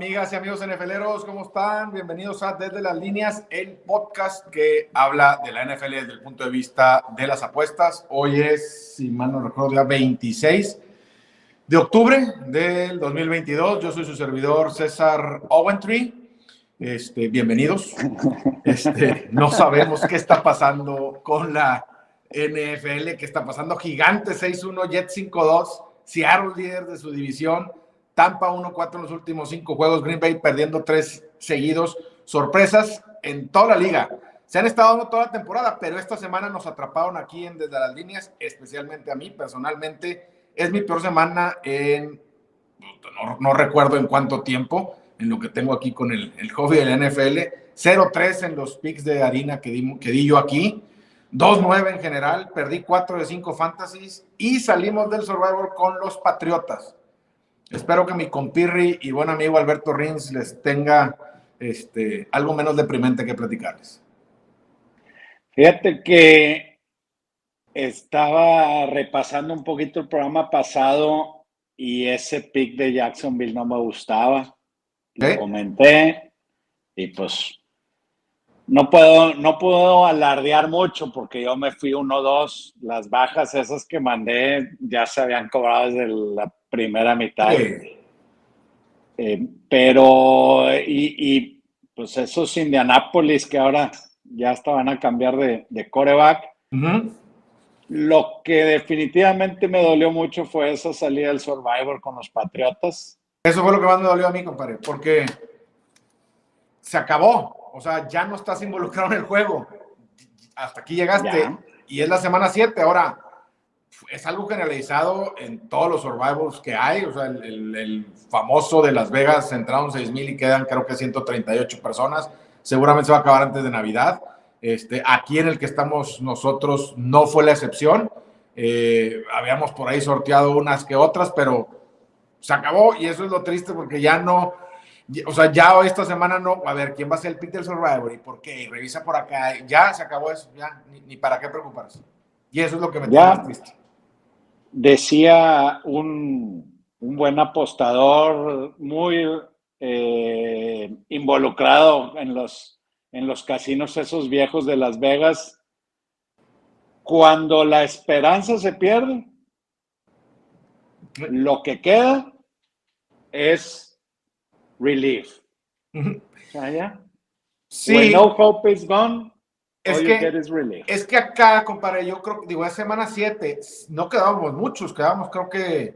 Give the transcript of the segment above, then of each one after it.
Amigas y amigos NFLeros, ¿cómo están? Bienvenidos a Desde las Líneas, el podcast que habla de la NFL desde el punto de vista de las apuestas. Hoy es, si mal no recuerdo, ya 26 de octubre del 2022. Yo soy su servidor César Owentree. Este, bienvenidos. Este, no sabemos qué está pasando con la NFL, qué está pasando. Gigante 6-1, Jet 5-2, Seattle líder de su división. Tampa 1-4 en los últimos cinco juegos, Green Bay perdiendo tres seguidos. Sorpresas en toda la liga. Se han estado dando toda la temporada, pero esta semana nos atraparon aquí en Desde las Líneas, especialmente a mí personalmente. Es mi peor semana en, no, recuerdo en cuánto tiempo, en lo que tengo aquí con el, el hobby del NFL. 0-3 en los picks de harina que di, que di yo aquí. 2-9 en general, perdí 4 de 5 fantasies y salimos del Survivor con los Patriotas. Espero que mi compirri y buen amigo Alberto Rins les tenga este, algo menos deprimente que platicarles. Fíjate que estaba repasando un poquito el programa pasado y ese pick de Jacksonville no me gustaba. Lo comenté y pues no puedo, no puedo alardear mucho porque yo me fui uno dos. Las bajas esas que mandé ya se habían cobrado desde la primera mitad. Eh, pero, y, pues esos Indianápolis que ahora ya estaban a cambiar de, de coreback. Lo que definitivamente me dolió mucho fue esa salida del Survivor con los Patriotas. Eso fue lo que más me dolió a mí, compadre, porque se acabó o sea, ya no estás involucrado en el juego. Hasta aquí llegaste y es la semana 7. Ahora, es algo generalizado en todos los survivals que hay. O sea, el, famoso de Las Vegas entraron 6 mil y quedan creo que 138 personas. Seguramente se va a acabar antes de Navidad. Este, aquí en el que estamos nosotros no fue la excepción. Eh, habíamos por ahí sorteado unas que otras, pero se acabó y eso es lo triste porque ya no, o sea, ya esta semana no, a ver, ¿quién va a ser el Peter Survivor y por qué? revisa por acá, ya se acabó eso, ya, ni, para qué preocuparse. Y eso es lo que me tiene más triste. Decía un, un buen apostador, muy eh, involucrado en los, en los casinos esos viejos de Las Vegas, cuando la esperanza se pierde, lo que queda es relief. Sí. no hope is gone, es que, es que acá, compadre, yo creo, digo, es semana 7, no quedábamos muchos, quedábamos creo que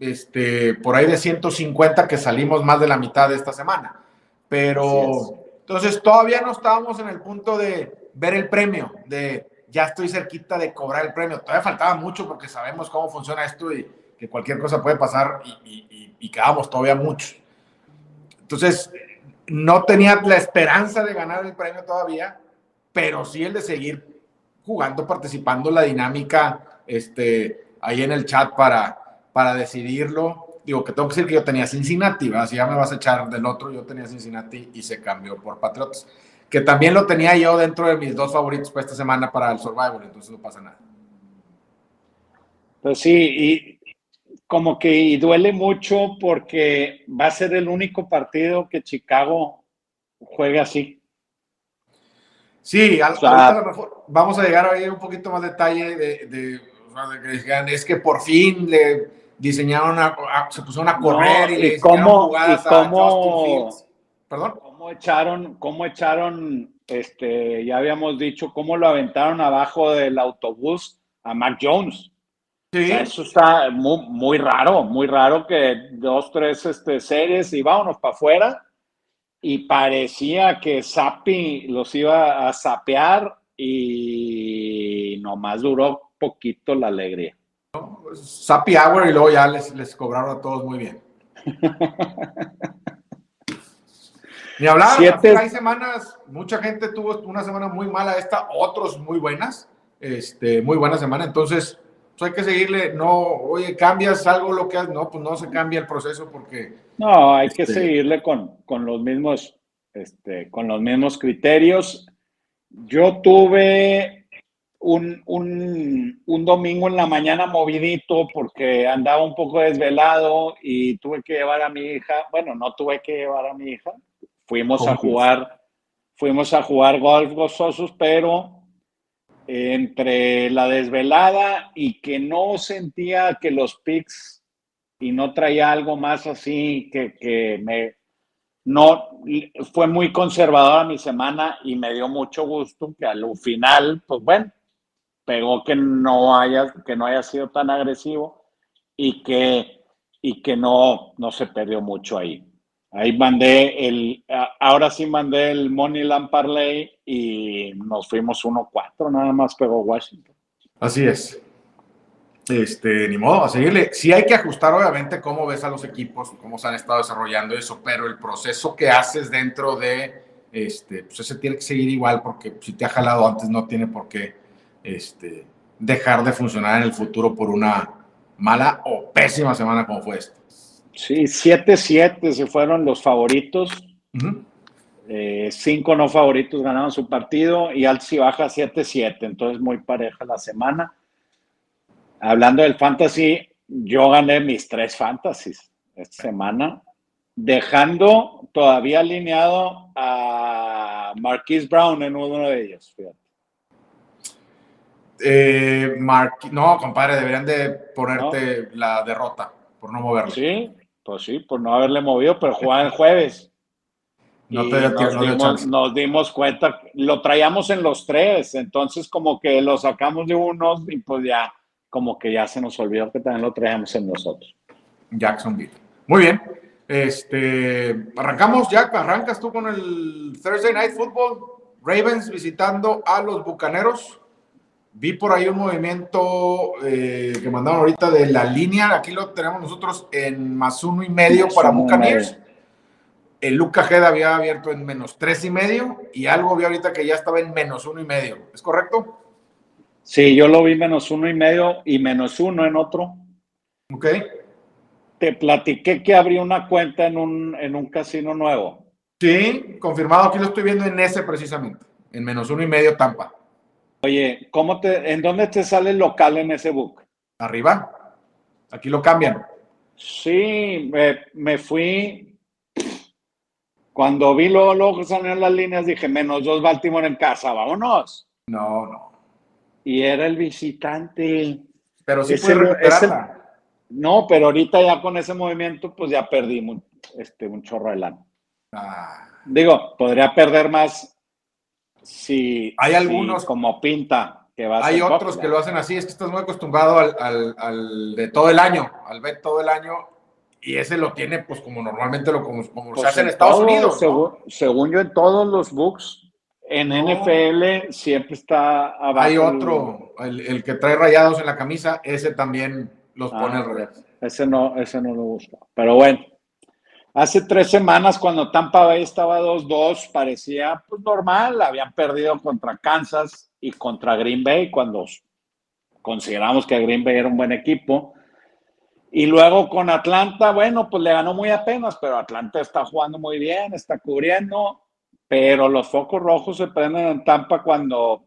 este, por ahí de 150 que salimos más de la mitad de esta semana. Pero entonces todavía no estábamos en el punto de ver el premio, de ya estoy cerquita de cobrar el premio. Todavía faltaba mucho porque sabemos cómo funciona esto y que cualquier cosa puede pasar y, y, y quedábamos todavía muchos. Entonces, no tenía la esperanza de ganar el premio todavía, pero sí el de seguir jugando, participando la dinámica este, ahí en el chat para, para decidirlo. Digo que tengo que decir que yo tenía Cincinnati, si ya me vas a echar del otro, yo tenía Cincinnati y se cambió por Patriots, que también lo tenía yo dentro de mis dos favoritos para esta semana para el Survivor, entonces no pasa nada. Pues sí, y como que duele mucho porque va a ser el único partido que Chicago juegue así. Sí, vamos a llegar a ver un poquito más detalle de, que es que por fin le diseñaron, se pusieron a correr y, le cómo, jugadas cómo, Perdón. ¿Cómo echaron, cómo echaron, este, ya habíamos dicho, cómo lo aventaron abajo del autobús a Mac Jones? eso está muy, muy, raro, muy raro que dos, tres este, series y vámonos para afuera. Y parecía que Sapi los iba a sapear y nomás duró poquito la alegría. Sapi Hour y luego ya les, les cobraron a todos muy bien. Ni hablar, Siete... hay semanas, mucha gente tuvo una semana muy mala esta, otros muy buenas, este, muy buena semana, entonces pues hay que seguirle, no, oye, cambias algo lo que haces, no, pues no se cambia el proceso porque... No, hay que este seguirle con, con, los mismos, este, con los mismos criterios. Yo tuve un, un, un, domingo en la mañana movidito porque andaba un poco desvelado y tuve que llevar a mi hija, bueno, no tuve que llevar a mi hija, fuimos a jugar, fuimos a jugar golf gozosos, pero entre la desvelada y que no sentía que los picks y no traía algo más así que, que me, no, fue muy conservadora mi semana y me dio mucho gusto que al final, pues bueno, pegó que no haya, que no haya sido tan agresivo y que, y que no, no se perdió mucho ahí. Ahí mandé el, ahora sí mandé el Money Lamp Parlay y nos fuimos 1-4, nada más pegó Washington. Así es. Este, ni modo, a seguirle. Sí hay que ajustar, obviamente, cómo ves a los equipos, cómo se han estado desarrollando eso, pero el proceso que haces dentro de, este, pues ese tiene que seguir igual, porque si te ha jalado antes no tiene por qué este, dejar de funcionar en el futuro por una mala o pésima semana como fue esta. Sí, 7-7 se fueron los favoritos. Eh, cinco no favoritos ganaron su partido y Alci baja 7-7, entonces muy pareja la semana. Hablando del fantasy, yo gané mis tres fantasies esta semana, dejando todavía alineado a Marquise Brown en uno de ellos. Eh, no, compadre, deberían de ponerte la derrota por no moverlo. Sí, pues sí, por no haberle movido, pero jugaba el jueves. No te nos, dimos, nos dimos cuenta, lo traíamos en los tres, entonces como que lo sacamos de unos y pues ya, como que ya se nos olvidó que también lo traíamos en nosotros. Jacksonville. Muy bien. Este, arrancamos, Jack, arrancas tú con el Thursday Night Football. Ravens visitando a los Bucaneros. Vi por ahí un movimiento eh, que mandaron ahorita de la línea. Aquí lo tenemos nosotros en más uno y medio para Buccaneers. El Luca Head había abierto en menos tres y medio y algo vi ahorita que ya estaba en menos uno y medio. ¿Es correcto? Sí, yo lo vi menos uno y medio y menos uno en otro. Ok. Te platiqué que abrí una cuenta en un, en un casino nuevo. Sí, confirmado. Aquí lo estoy viendo en ese precisamente, en menos uno y medio Tampa. Oye, ¿cómo te, ¿en dónde te sale el local en ese book? Arriba. Aquí lo cambian. Sí, me, fui. Cuando vi luego, luego salieron las líneas, dije, menos dos Baltimore en casa, vámonos. No, no. Y era el visitante. Pero sí puede No, pero ahorita ya con ese movimiento, pues ya perdí este, un chorro de lana. Ah. Digo, podría perder más Sí. Hay algunos. como pinta. Que va a hay otros que lo hacen así, es que estás muy acostumbrado al, de todo el año, al bet todo el año, y ese lo tiene, pues como normalmente lo como, como se pues hace en Estados Unidos. Según, yo, en todos los books, en NFL siempre está abajo. Hay otro, el, que trae rayados en la camisa, ese también los pone al ah, revés. Ese no, ese no lo gusta. Pero bueno, Hace tres semanas, cuando Tampa Bay estaba 2-2, parecía pues, normal. Habían perdido contra Kansas y contra Green Bay cuando consideramos que Green Bay era un buen equipo. Y luego con Atlanta, bueno, pues le ganó muy apenas, pero Atlanta está jugando muy bien, está cubriendo, pero los focos rojos se prenden en Tampa cuando,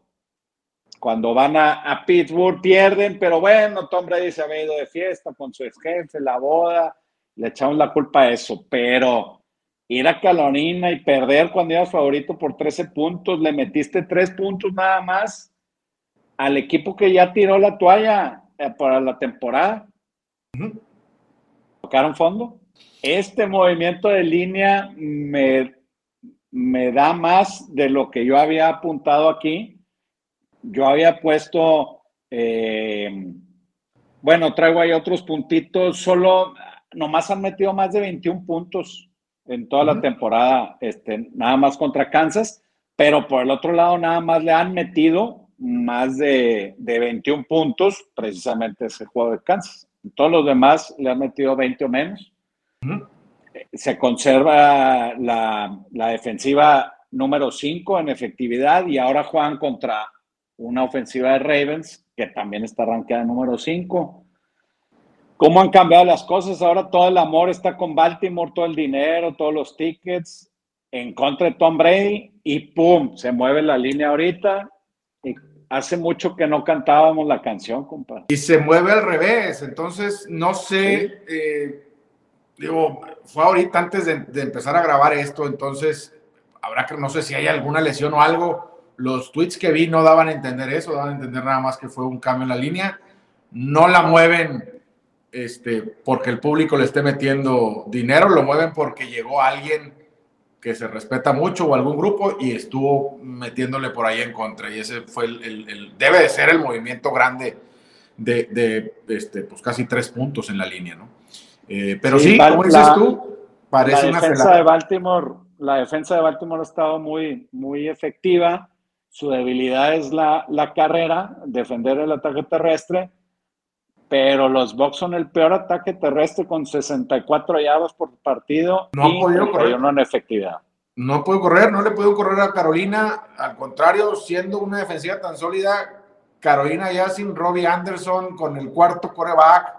cuando van a, a Pittsburgh, pierden, pero bueno, Tom Brady se ha ido de fiesta con su ex jefe, la boda le echamos la culpa a eso, pero ir a Carolina y perder cuando ibas favorito por 13 puntos, le metiste 3 puntos nada más al equipo que ya tiró la toalla eh, para la temporada. Tocaron fondo. Este movimiento de línea me, me da más de lo que yo había apuntado aquí. Yo había puesto, eh, bueno, traigo ahí otros puntitos, solo nomás han metido más de 21 puntos en toda la temporada, este, nada más contra Kansas, pero por el otro lado nada más le han metido más de, de 21 puntos, precisamente ese juego de Kansas. Todos los demás le han metido 20 o menos. Se conserva la, la defensiva número 5 en efectividad y ahora juegan contra una ofensiva de Ravens que también está arrancada número 5 cómo han cambiado las cosas. Ahora todo el amor está con Baltimore, todo el dinero, todos los tickets en contra de Tom Brady y ¡pum! Se mueve la línea ahorita. Y hace mucho que no cantábamos la canción, compadre. Y se mueve al revés, entonces no sé, eh, digo, fue ahorita antes de, de, empezar a grabar esto, entonces habrá que, no sé si hay alguna lesión o algo. Los tweets que vi no daban a entender eso, daban a entender nada más que fue un cambio en la línea. No la mueven este, porque el público le esté metiendo dinero, lo mueven porque llegó alguien que se respeta mucho o algún grupo y estuvo metiéndole por ahí en contra. Y ese fue el, el, debe de ser el movimiento grande de, de, este, pues casi tres puntos en la línea, ¿no? Eh, pero sí, como dices tú, parece la defensa de Baltimore, la defensa de Baltimore ha estado muy, muy efectiva. Su debilidad es la, la carrera, defender el ataque terrestre pero los Bucks son el peor ataque terrestre con 64 yardas por partido no y ha podido correr. en efectividad. No puede correr, no le puede correr a Carolina, al contrario, siendo una defensiva tan sólida, Carolina ya sin Robbie Anderson con el cuarto coreback,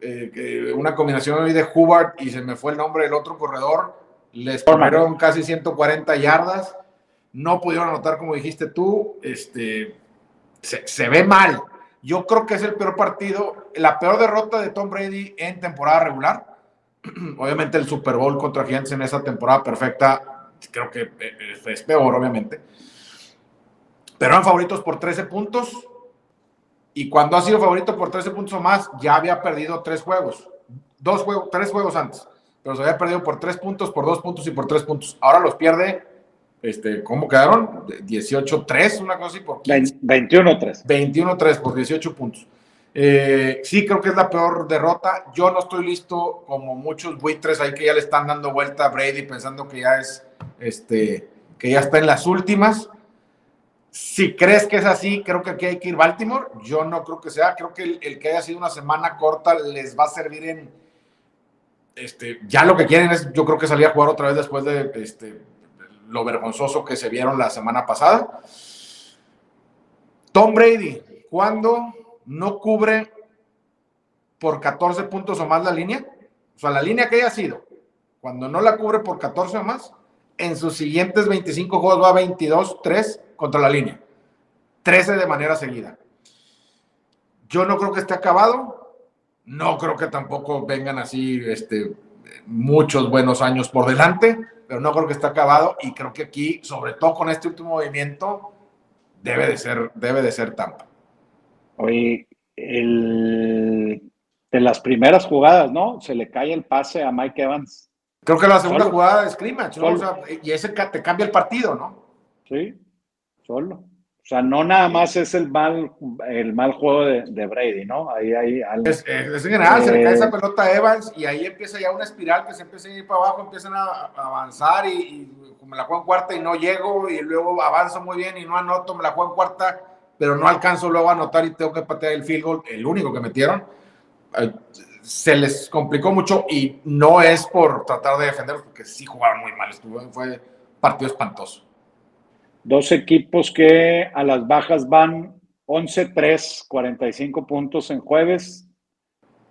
eh, una combinación hoy de Hubbard y se me fue el nombre del otro corredor, les corrieron casi 140 yardas, no pudieron anotar como dijiste tú, este, se, se ve mal, yo creo que es el peor partido, la peor derrota de Tom Brady en temporada regular. Obviamente el Super Bowl contra Giants en esa temporada perfecta, creo que eh, es peor, obviamente. Pero eran favoritos por 13 puntos. Y cuando ha sido favorito por 13 puntos o más, ya había perdido tres juegos. Dos juegos, tres juegos antes. Pero se había perdido por tres puntos, por dos puntos y por tres puntos. Ahora los pierde este, ¿Cómo quedaron? 18-3, una cosa así. Por 21-3. 21-3 por 18 puntos. Eh, sí, creo que es la peor derrota. Yo no estoy listo, como muchos buitres ahí que ya le están dando vuelta a Brady pensando que ya es, este, que ya está en las últimas. Si crees que es así, creo que aquí hay que ir Baltimore. Yo no creo que sea. Creo que el, el que haya sido una semana corta les va a servir en. Este, ya lo que quieren es, yo creo que salir a jugar otra vez después de este, lo vergonzoso que se vieron la semana pasada. Tom Brady, cuando no cubre por 14 puntos o más la línea, o sea, la línea que haya sido, cuando no la cubre por 14 o más, en sus siguientes 25 juegos va 22-3 contra la línea. 13 de manera seguida. Yo no creo que esté acabado. No creo que tampoco vengan así este, muchos buenos años por delante pero no creo que esté acabado y creo que aquí, sobre todo con este último movimiento, debe de ser, debe de ser Tampa. Oye, el, de las primeras jugadas, ¿no? Se le cae el pase a Mike Evans. Creo que la segunda jugada de scrimmage, ¿no? y ese te cambia el partido, ¿no? Sí, solo. O sea, no nada más es el mal, el mal juego de, Brady, ¿no? Ahí hay algo. Es, en general, se le cae esa eh, pelota a Evans y ahí empieza ya una espiral que se empieza a ir para abajo, empiezan a, avanzar y, me la juego en cuarta y no llego y luego avanzo muy bien y no anoto, me la juego en cuarta, pero no alcanzo luego a anotar y tengo que patear el field goal, el único que metieron. Se les complicó mucho y no es por tratar de defender, porque sí jugaron muy mal, estuvo, fue partido espantoso. Dos equipos que a las bajas van 11-3, 45 puntos en jueves.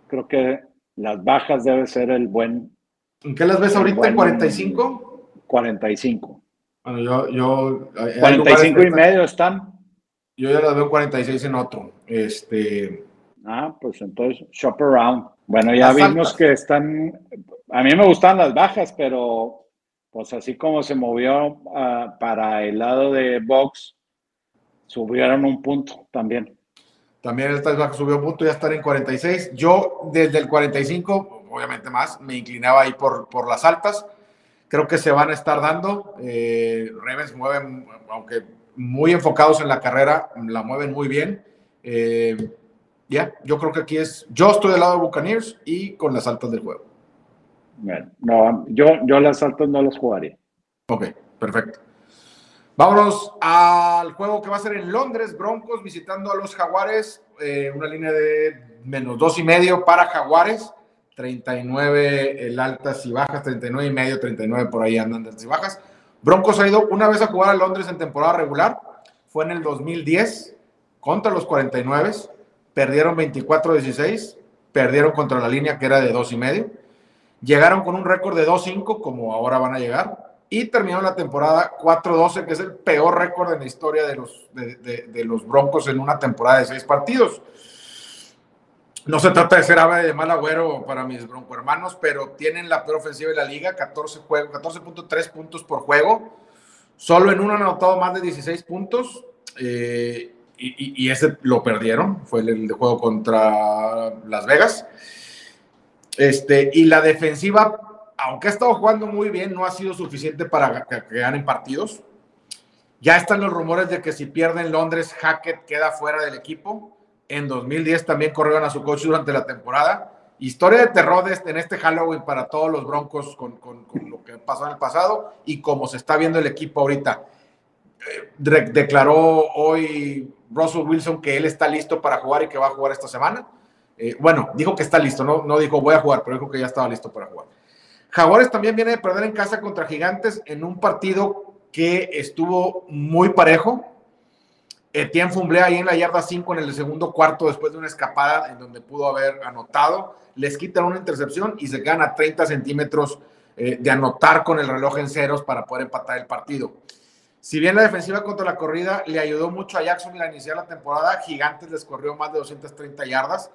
Creo que las bajas debe ser el buen. ¿En qué las ves ahorita? ¿En 45? 45. Bueno, yo. yo 45 y medio están. Yo ya las veo 46 en otro. Este. Ah, pues entonces, shop around. Bueno, ya vimos que están. A mí me gustan las bajas, pero pues así como se movió ah, para el lado de Box, subieron un punto también. También el subió un punto, ya están en 46. Yo desde el 45, obviamente más, me inclinaba ahí por, por las altas. Creo que se van a estar dando. Eh, mueven, aunque muy enfocados en la carrera, la mueven muy bien. Eh, ya, yo creo que aquí es, yo estoy del lado de Buccaneers y con las altas del juego. No, yo, yo las altas no las jugaría. Ok, perfecto. Vámonos al juego que va a ser en Londres, Broncos visitando a los Jaguares, eh, una línea de menos dos y medio para Jaguares, 39 el altas y bajas, 39 y medio, 39 por ahí andan altas y bajas. Broncos ha ido una vez a jugar a Londres en temporada regular, fue en el 2010 contra los 49, perdieron 24-16, perdieron contra la línea que era de dos y medio Llegaron con un récord de 2-5, como ahora van a llegar, y terminó la temporada 4-12, que es el peor récord en la historia de los, Broncos en una temporada de seis partidos. No se trata de ser ave de mal agüero para mis bronco hermanos, pero tienen la peor ofensiva de la liga, 14 14.3 puntos por juego. Solo en uno han anotado más de 16 puntos. Eh, y, ese lo perdieron, fue el, de juego contra Las Vegas. Este, y la defensiva, aunque ha estado jugando muy bien, no ha sido suficiente para que, ganen partidos. Ya están los rumores de que si pierden Londres, Hackett queda fuera del equipo. En 2010 también corrieron a su coach durante la temporada. Historia de terror este, en este Halloween para todos los Broncos con, con, con lo que pasó en el pasado y como se está viendo el equipo ahorita. Eh, declaró hoy Russell Wilson que él está listo para jugar y que va a jugar esta semana. Eh, bueno, dijo que está listo, no, no dijo voy a jugar, pero dijo que ya estaba listo para jugar. Jaguares también viene de perder en casa contra Gigantes en un partido que estuvo muy parejo. Etienne Fumble ahí en la yarda 5 en el segundo cuarto después de una escapada en donde pudo haber anotado. Les quitan una intercepción y se quedan a 30 centímetros eh, de anotar con el reloj en ceros para poder empatar el partido. Si bien la defensiva contra la corrida le ayudó mucho a Jackson a iniciar la temporada, Gigantes les corrió más de 230 yardas,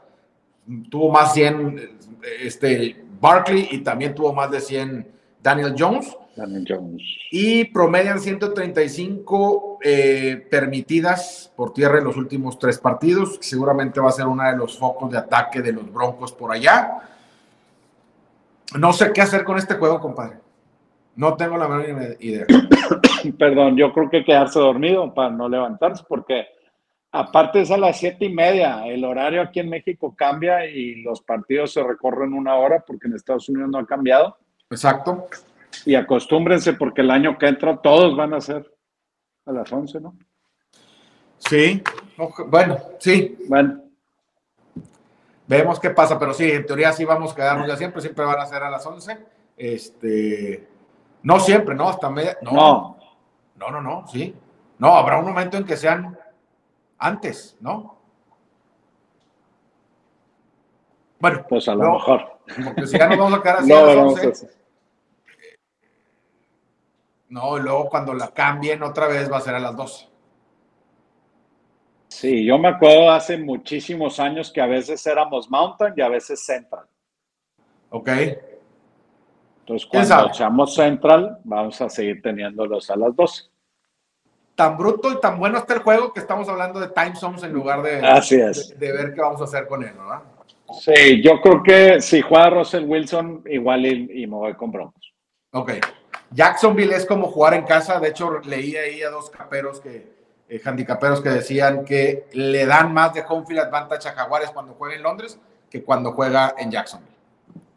tuvo más 100 este, Barkley y también tuvo más de 100 Daniel Jones. Daniel Jones. Y promedian 135 eh, permitidas por tierra en los últimos tres partidos. Seguramente va a ser uno de los focos de ataque de los Broncos por allá. No sé qué hacer con este juego, compadre. No tengo la menor idea. Perdón, yo creo que quedarse dormido para no levantarse, porque aparte es a las siete y media. El horario aquí en México cambia y los partidos se recorren una hora porque en Estados Unidos no ha cambiado. Exacto. Y acostúmbrense porque el año que entra todos van a ser a las once, ¿no? Sí, bueno, sí. Bueno. Vemos qué pasa, pero sí, en teoría sí vamos a quedarnos ya siempre, siempre van a ser a las once. Este, no siempre, ¿no? Hasta media. No. No, no, no, sí. No, habrá un momento en que sean antes, ¿no? Bueno, pues a lo mejor. Porque si ya nos vamos a quedar así no, a las No, y luego cuando la cambien otra vez va a ser a las 12. Sí, yo me acuerdo hace muchísimos años que a veces éramos Mountain y a veces Central. Ok. Entonces, cuando echamos Central, vamos a seguir teniéndolos a las 12. Tan bruto y tan bueno está el juego que estamos hablando de time zones en lugar de, de, ver qué vamos a hacer con él, ¿verdad? Sí, yo creo que si juega Russell Wilson, igual y, me voy con Broncos. Ok. Jacksonville es como jugar en casa. De hecho, leí ahí a dos caperos que, eh, handicaperos que decían que le dan más de home field advantage a Jaguares cuando juega en Londres que cuando juega en Jacksonville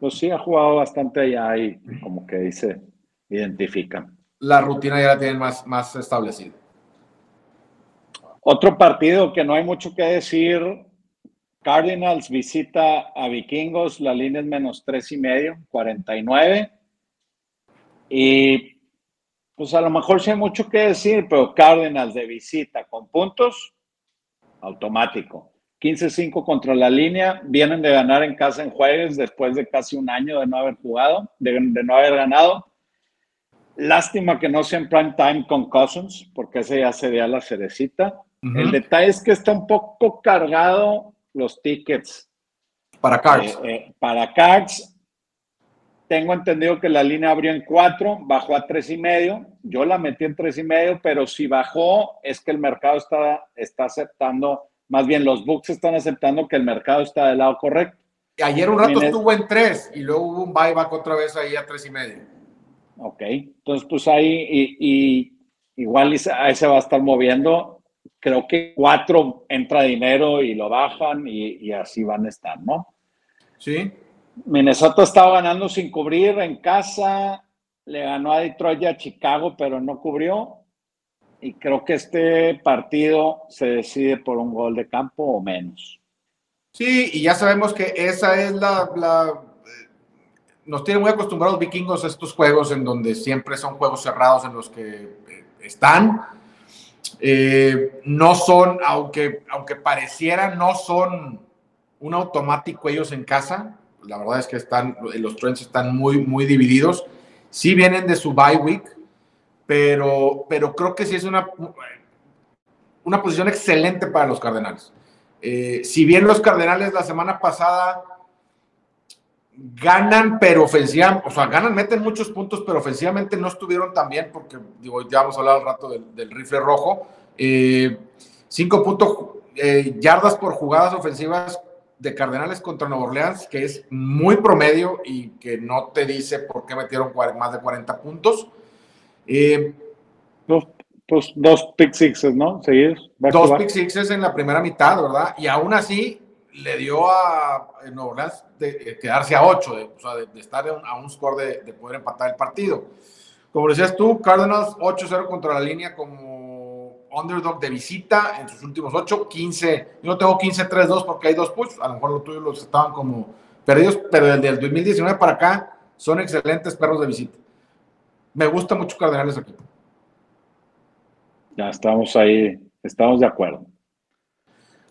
pues sí ha jugado bastante allá y como que dice, identifican. La rutina ya la tienen más, más establecida. Otro partido que no hay mucho que decir, Cardinals visita a Vikingos, la línea es menos tres y medio, 49. Y pues a lo mejor sí hay mucho que decir, pero Cardinals de visita con puntos, automático. 15-5 contra la línea. Vienen de ganar en casa en jueves después de casi un año de no haber jugado, de, no haber ganado. Lástima que no sea en prime time con Cousins, porque ese ya sería la cerecita. El detalle es que está un poco cargado los tickets. Para cards. Eh, eh, para cards. Tengo entendido que la línea abrió en 4, bajó a tres y medio. Yo la metí en tres y medio, pero si bajó es que el mercado está, está aceptando más bien, los books están aceptando que el mercado está del lado correcto. Ayer un rato estuvo en tres y luego hubo un buyback otra vez ahí a tres y medio. Ok, entonces pues ahí y, igual ahí se va a estar moviendo. Creo que cuatro entra dinero y lo bajan y, así van a estar, ¿no? Sí. Minnesota estaba ganando sin cubrir en casa, le ganó a Detroit y a Chicago, pero no cubrió y creo que este partido se decide por un gol de campo o menos. Sí, y ya sabemos que esa es la, eh, nos tienen muy acostumbrados vikingos a estos juegos en donde siempre son juegos cerrados en los que eh, están. Eh, no son, aunque, aunque pareciera, no son un automático ellos en casa. La verdad es que están, los trends están muy, muy divididos. Sí vienen de su bye week pero, pero creo que sí es una, una posición excelente para los Cardenales. Eh, si bien los Cardenales la semana pasada ganan, pero ofensivamente, o sea, ganan, meten muchos puntos, pero ofensivamente no estuvieron tan bien, porque digo, ya vamos a hablar al rato del, rifle rojo. Eh, cinco puntos eh, yardas por jugadas ofensivas de Cardenales contra Nueva Orleans, que es muy promedio y que no te dice por qué metieron más de 40 puntos. Eh, dos, pues, dos pick sixes, ¿no? Seguidos. Dos pick sixes en la primera mitad, ¿verdad? Y aún así le dio a Nueva Orleans de, quedarse a 8, de, o sea, de, estar a un score de, de, poder empatar el partido. Como decías tú, Cardinals 8-0 contra la línea como underdog de visita en sus últimos 8, 15. Yo no tengo 15-3-2 porque hay dos push, a lo mejor los tuyos los estaban como perdidos, pero desde el 2019 para acá son excelentes perros de visita. Me gusta mucho Cardenales aquí. Ya estamos ahí, estamos de acuerdo.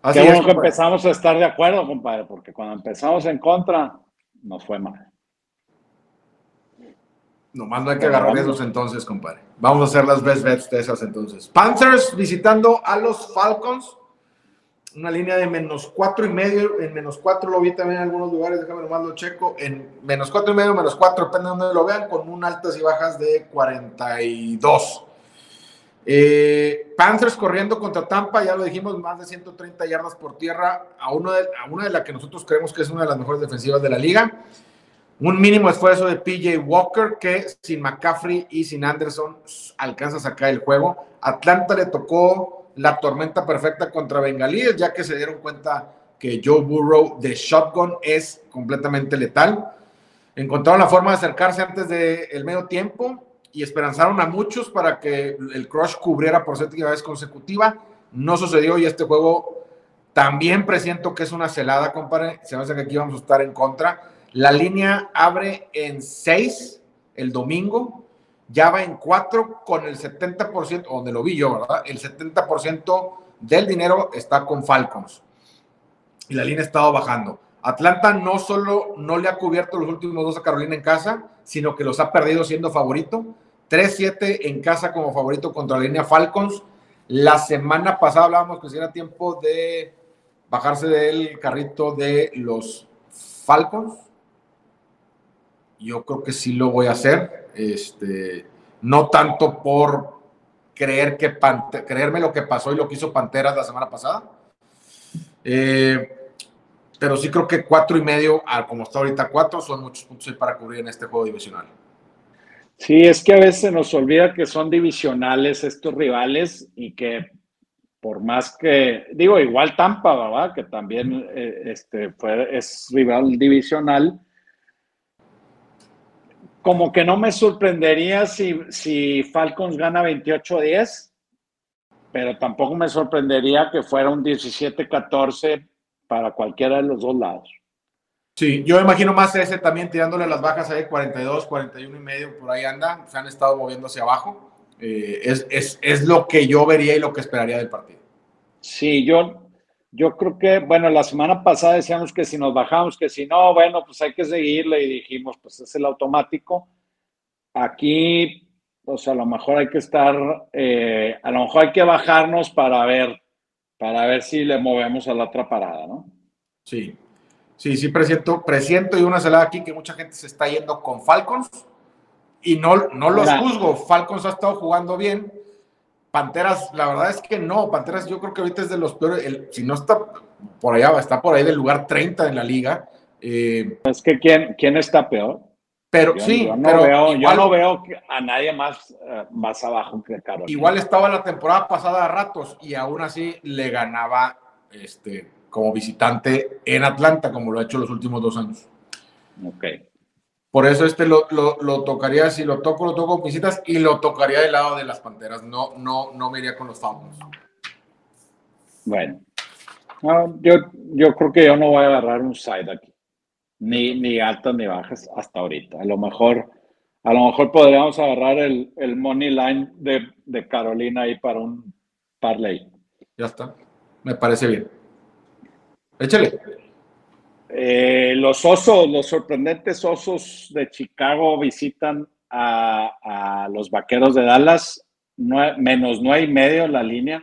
Así Qué bueno que empezamos a estar de acuerdo, compadre, porque cuando empezamos en contra, nos fue mal. Nomás no hay que agarrar esos entonces, compadre. Vamos a hacer las best bets de esas entonces. Panthers visitando a los Falcons. Una línea de menos cuatro y medio. En menos cuatro lo vi también en algunos lugares. Déjame nomás lo checo. En menos cuatro y medio, menos cuatro, depende de donde lo vean, con un altas y bajas de 42. Eh, Panthers corriendo contra Tampa, ya lo dijimos, más de 130 yardas por tierra a, uno de, a una de las que nosotros creemos que es una de las mejores defensivas de la liga. Un mínimo esfuerzo de PJ Walker que sin McCaffrey y sin Anderson alcanza a sacar el juego. Atlanta le tocó la tormenta perfecta contra Bengalíes, ya que se dieron cuenta que Joe Burrow de shotgun es completamente letal. Encontraron la forma de acercarse antes del medio tiempo y esperanzaron a muchos para que el Crush cubriera por séptima vez consecutiva. No sucedió y este juego también presiento que es una celada, compadre. Se me hace que aquí vamos a estar en contra. La línea abre en 6 el domingo, ya va en 4 con el 70%, donde lo vi yo, ¿verdad? El 70% del dinero está con Falcons. Y la línea ha estado bajando. Atlanta no solo no le ha cubierto los últimos dos a Carolina en casa, sino que los ha perdido siendo favorito. 3-7 en casa como favorito contra la línea Falcons. La semana pasada hablábamos que si era tiempo de bajarse del carrito de los Falcons. Yo creo que sí lo voy a hacer. Este, no tanto por creer que creerme lo que pasó y lo que hizo Panteras la semana pasada. Eh, pero sí creo que cuatro y medio, como está ahorita cuatro, son muchos puntos para cubrir en este juego divisional. Sí, es que a veces nos olvida que son divisionales estos rivales y que por más que, digo, igual Tampa, ¿verdad? Que también eh, este, fue, es rival divisional. Como que no me sorprendería si, si Falcons gana 28-10, pero tampoco me sorprendería que fuera un 17-14 para cualquiera de los dos lados. Sí, yo imagino más ese también tirándole las bajas ahí, 42, 41 y medio, por ahí anda, se han estado moviendo hacia abajo. Eh, es, es, es, lo que yo vería y lo que esperaría del partido. Sí, yo, yo creo que, bueno, la semana pasada decíamos que si nos bajamos, que si no, bueno, pues hay que seguirle y dijimos, pues es el automático. Aquí, pues a lo mejor hay que estar, eh, a lo mejor hay que bajarnos para ver para ver si le movemos a la otra parada, ¿no? Sí, sí, sí, presiento, presiento y una celada aquí que mucha gente se está yendo con Falcons y no, no los juzgo. Falcons ha estado jugando bien. Panteras, la verdad es que no. Panteras, yo creo que ahorita es de los peores. si no está por allá, está por ahí del lugar 30 en la liga. Eh, es que ¿quién, ¿quién está peor? Pero sí, yo no, pero veo, yo no veo a nadie más, eh, más abajo que Carolina. Igual estaba la temporada pasada a ratos y aún así le ganaba este, como visitante en Atlanta, como lo ha hecho los últimos dos años. Ok. Por eso este lo, lo, tocaría, si lo toco, lo toco con visitas y lo tocaría del lado de las Panteras. No, no, no me iría con los Falcons. Bueno. yo, yo creo que yo no voy a agarrar un side aquí ni, ni altas ni bajas hasta ahorita. A lo mejor, a lo mejor podríamos agarrar el, el money line de, de, Carolina ahí para un parlay. Ya está. Me parece bien. Échale. Eh, los osos, los sorprendentes osos de Chicago visitan a, los vaqueros de Dallas, menos nueve y medio la línea,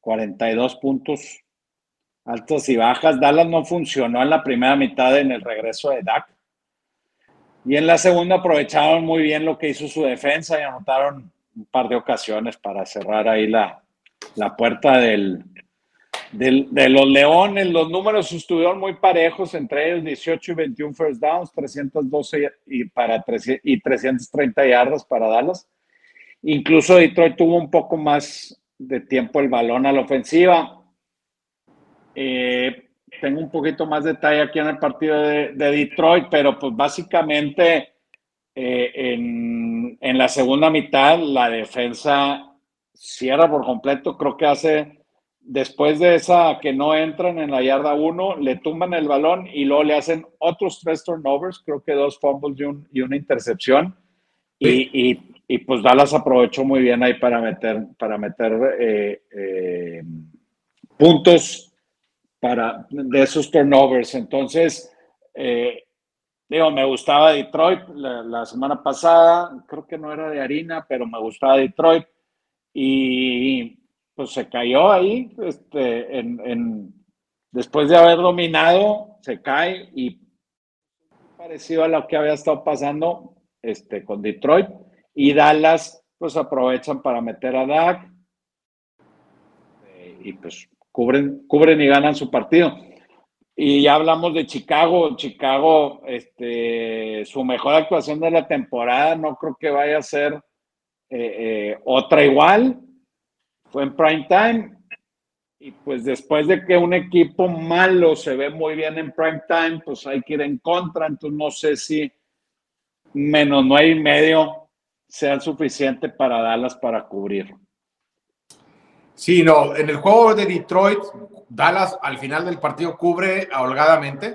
42 puntos altos y bajas. Dallas no funcionó en la primera mitad en el regreso de Dak. Y en la segunda aprovecharon muy bien lo que hizo su defensa y anotaron un par de ocasiones para cerrar ahí la, la puerta del, de los Leones, los números estuvieron muy parejos, entre ellos 18 y 21 first downs, 312 y, para y 330 yardas para Dallas. Incluso Detroit tuvo un poco más de tiempo el balón a la ofensiva. Eh, tengo un poquito más detalle aquí en el partido de, Detroit, pero pues básicamente eh, en, en la segunda mitad la defensa cierra por completo, creo que hace después de esa que no entran en la yarda 1, le tumban el balón y luego le hacen otros tres turnovers, creo que dos fumbles y, una intercepción. Y, pues Dallas aprovechó muy bien ahí para meter, para meter eh, eh, puntos para, de esos turnovers. Entonces, eh, digo, me gustaba Detroit la, la semana pasada, creo que no era de harina, pero me gustaba Detroit. Y pues se cayó ahí, este, en, después de haber dominado, se cae y parecido a lo que había estado pasando este, con Detroit y Dallas, pues aprovechan para meter a Dak eh, y pues cubren, cubren y ganan su partido. Y ya hablamos de Chicago. Chicago, este, su mejor actuación de la temporada, no creo que vaya a ser eh, eh, otra igual fue en prime time. Y pues después de que un equipo malo se ve muy bien en prime time, pues hay que ir en contra. Entonces no sé si menos nueve y medio sea suficiente para Dallas para cubrir. Sí, no, en el juego de Detroit, Dallas al final del partido cubre holgadamente,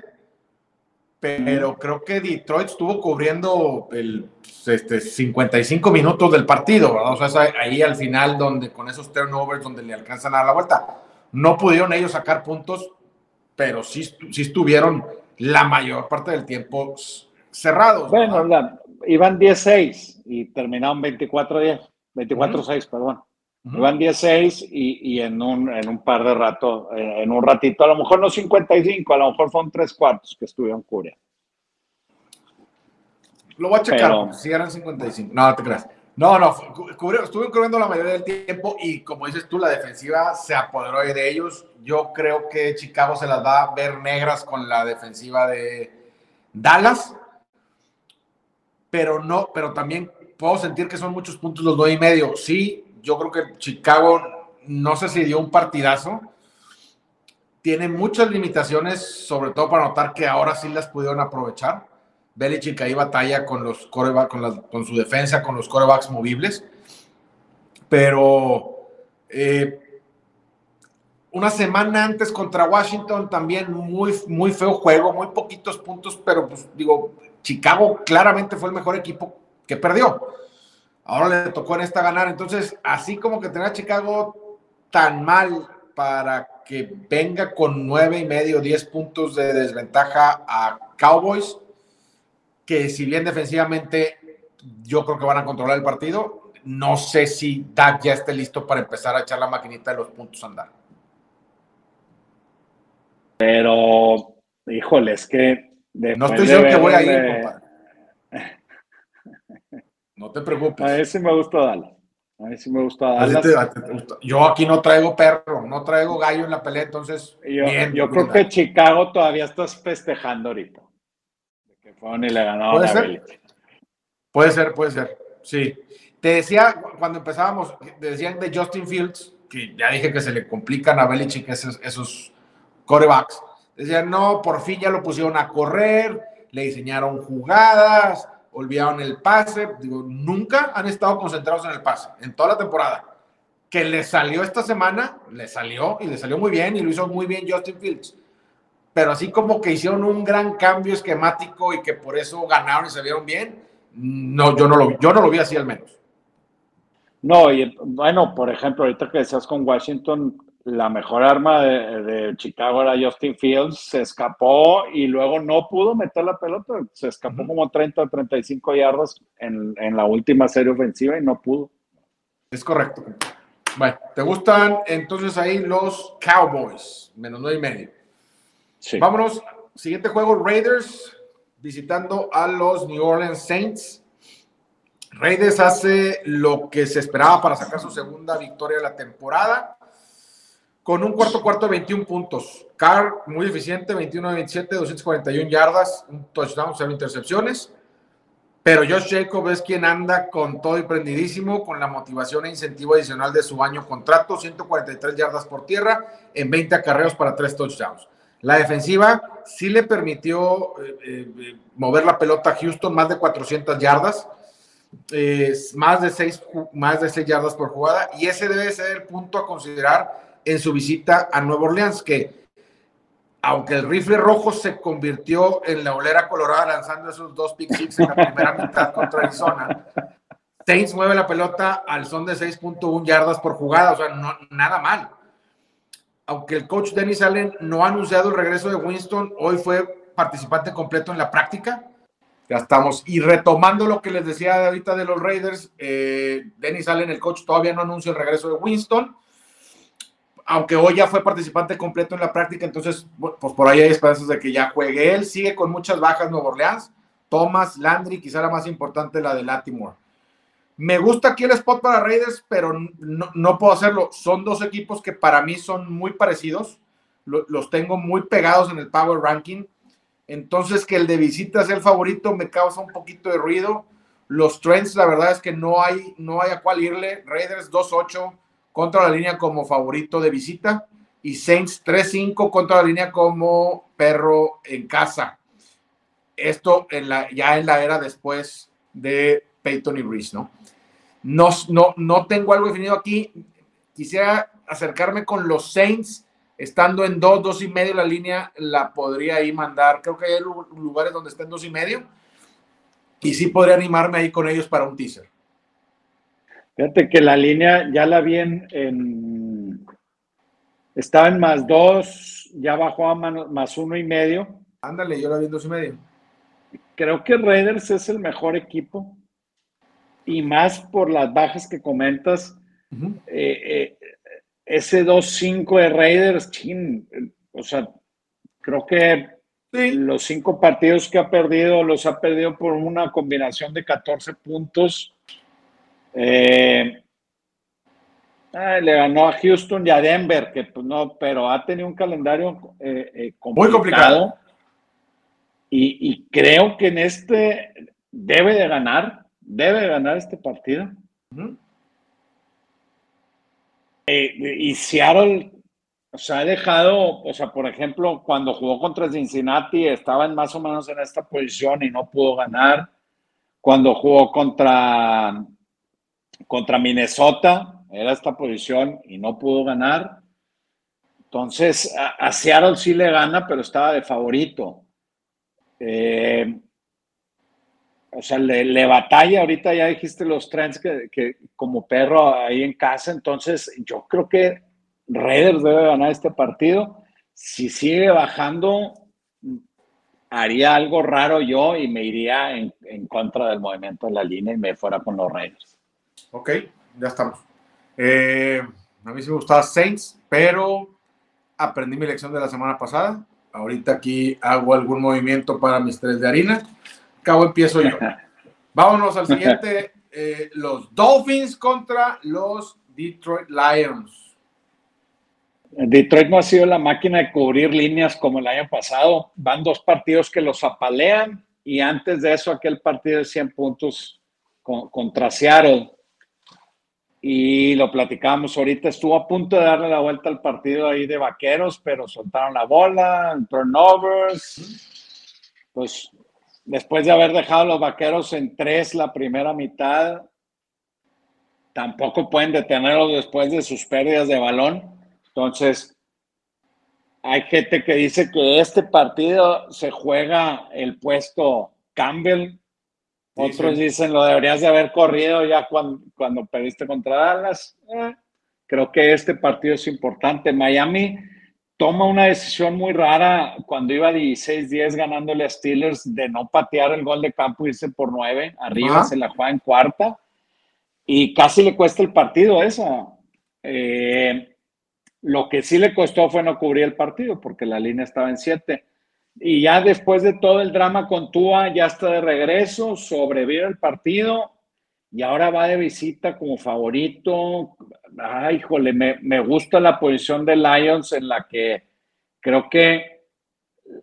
pero creo que Detroit estuvo cubriendo el este, 55 minutos del partido, O sea, ahí al final donde con esos turnovers donde le alcanzan a dar la vuelta. No pudieron ellos sacar puntos, pero sí, sí estuvieron la mayor parte del tiempo cerrados. Bueno, iban 10-6 y terminaron 24-10, 24-6, perdón. Iban 10-6 y, y en, un, en un par de rato, eh, en un ratito, a lo mejor no 55, a lo mejor fueron tres cuartos que estuvieron cubriendo. Lo voy a checar, si eran 55. No, no te creas. No, no, estuve cubriendo la mayoría del tiempo y como dices tú, la defensiva se apoderó de ellos. Yo creo que Chicago se las va a ver negras con la defensiva de Dallas, pero no, pero también puedo sentir que son muchos puntos los nueve y medio. Sí, yo creo que Chicago no sé si dio un partidazo. Tiene muchas limitaciones, sobre todo para notar que ahora sí las pudieron aprovechar Belichick ahí batalla con, los con, con su defensa, con los corebacks movibles. Pero eh, una semana antes contra Washington también muy, muy feo juego, muy poquitos puntos, pero pues digo, Chicago claramente fue el mejor equipo que perdió. Ahora le tocó en esta ganar. Entonces, así como que tenía Chicago tan mal para que venga con nueve y medio, diez puntos de desventaja a Cowboys, que si bien defensivamente yo creo que van a controlar el partido, no sé si Dak ya esté listo para empezar a echar la maquinita de los puntos a andar. Pero, híjole, es que... No estoy seguro que voy a ir, compadre. No te preocupes. A si me gusta Dallas. A ver si me gusta Dallas. Yo aquí no traigo perro, no traigo gallo en la pelea, entonces. Yo, yo creo que Chicago todavía estás festejando ahorita ¿Puede ser? Puede ser, puede ser. Sí. Te decía, cuando empezábamos, decían de Justin Fields, que ya dije que se le complican a Belichick esos, esos corebacks. Decían, no, por fin ya lo pusieron a correr, le diseñaron jugadas, olvidaron el pase. Digo, nunca han estado concentrados en el pase, en toda la temporada. Que le salió esta semana, le salió y le salió muy bien y lo hizo muy bien Justin Fields pero así como que hicieron un gran cambio esquemático y que por eso ganaron y se vieron bien, no, yo no lo, yo no lo vi así al menos. No, y bueno, por ejemplo, ahorita que decías con Washington, la mejor arma de, Chicago era Justin Fields, se escapó y luego no pudo meter la pelota, se escapó como 30 o 35 yardas en, en, la última serie ofensiva y no pudo. Es correcto. Bueno, ¿te gustan entonces ahí los Cowboys? Menos nueve y medio. Sí. Vámonos, siguiente juego, Raiders visitando a los New Orleans Saints. Raiders hace lo que se esperaba para sacar su segunda victoria de la temporada con un cuarto cuarto de 21 puntos. Carr, muy eficiente, 21 de 27, 241 yardas, un touchdown, cero intercepciones. Pero Josh Jacob es quien anda con todo y prendidísimo, con la motivación e incentivo adicional de su año contrato, 143 yardas por tierra en 20 acarreos para tres touchdowns. La defensiva sí le permitió eh, eh, mover la pelota a Houston más de 400 yardas, más, de 6, más de 6 yardas por jugada, y ese debe ser el punto a considerar en su visita a Nueva Orleans, que aunque el rifle rojo se convirtió en la olera colorada lanzando esos dos pick six en la primera mitad contra Arizona, Saints mueve la pelota al son de 6.1 yardas por jugada, o sea, no, nada mal. Aunque el coach Dennis Allen no ha anunciado el regreso de Winston, hoy fue participante completo en la práctica. Ya estamos. Y retomando lo que les decía ahorita de los Raiders, eh, Dennis Allen, el coach, todavía no anuncia el regreso de Winston aunque hoy ya fue participante completo en la práctica, entonces, pues por ahí hay esperanzas de que ya juegue. Él sigue con muchas bajas Nuevo Orleans. Thomas, Landry, quizá la más importante, la de Latimore. Me gusta aquí el spot para Raiders, pero no, puedo hacerlo. Son dos equipos que para mí son muy parecidos. Los tengo muy pegados en el Power Ranking. Entonces, que el de visita sea el favorito me causa un poquito de ruido. Los trends, la verdad es que no hay, no hay a cuál irle. Raiders 2-8 contra la línea como favorito de visita y Saints 3-5 contra la línea como perro en casa. Esto en la, ya en la era después de Peyton y Reese, ¿no? No, no, no tengo algo definido aquí. Quisiera acercarme con los Saints, estando en 2, 2 y medio la línea, la podría ahí mandar. Creo que hay lugares donde está en 2 y medio. Y sí podría animarme ahí con ellos para un teaser. Fíjate que la línea ya la vi en, estaba en más dos, ya bajó a más uno y medio. Ándale, yo la vi en dos y medio. Creo que Raiders es el mejor equipo y más por las bajas que comentas. Eh, eh, ese 2-5 de Raiders, o sea, creo que los cinco partidos que ha perdido los ha perdido por una combinación de 14 puntos eh, le ganó a Houston y a Denver, que pues no, pero ha tenido un calendario eh, eh, muy complicado. Y, creo que en este debe de ganar, debe de ganar este partido. y Seattle o sea, ha dejado, o sea, por ejemplo, cuando jugó contra Cincinnati, estaban más o menos en esta posición y no pudo ganar. Cuando jugó contra contra Minnesota, era esta posición y no pudo ganar. Entonces, a, Seattle sí le gana, pero estaba de favorito. Eh, o sea, le, batalla, ahorita ya dijiste los trends que, como perro ahí en casa, entonces yo creo que Raiders debe ganar este partido. Si sigue bajando, haría algo raro yo y me iría en, en contra del movimiento de la línea y me fuera con los Raiders. Ok, ya estamos. Eh, a mí sí me gustaba Saints, pero aprendí mi lección de la semana pasada. Ahorita aquí hago algún movimiento para mis tres de harina. Cabo empiezo yo. Vámonos al siguiente. Eh, los Dolphins contra los Detroit Lions. Detroit no ha sido la máquina de cubrir líneas como el año pasado. Van dos partidos que los apalean y antes de eso aquel partido de 100 puntos contra Seattle y lo platicábamos ahorita, estuvo a punto de darle la vuelta al partido ahí de vaqueros, pero soltaron la bola, turnovers. Pues después de haber dejado a los vaqueros en tres la primera mitad, tampoco pueden detenerlos después de sus pérdidas de balón. Entonces, hay gente que dice que este partido se juega el puesto Campbell otros dicen, lo deberías de haber corrido ya cuando, cuando perdiste contra Dallas. Eh, Creo que este partido es importante. Miami toma una decisión muy rara cuando iba 16-10 ganándole a Steelers de no patear el gol de campo y irse por 9. Arriba se la juega en cuarta y casi le cuesta el partido eso. Eh, lo que sí le costó fue no cubrir el partido porque la línea estaba en 7. Y ya después de todo el drama con Tua, ya está de regreso, sobrevive el partido y ahora va de visita como favorito. Ay, híjole, me, me gusta la posición de Lions en la que creo que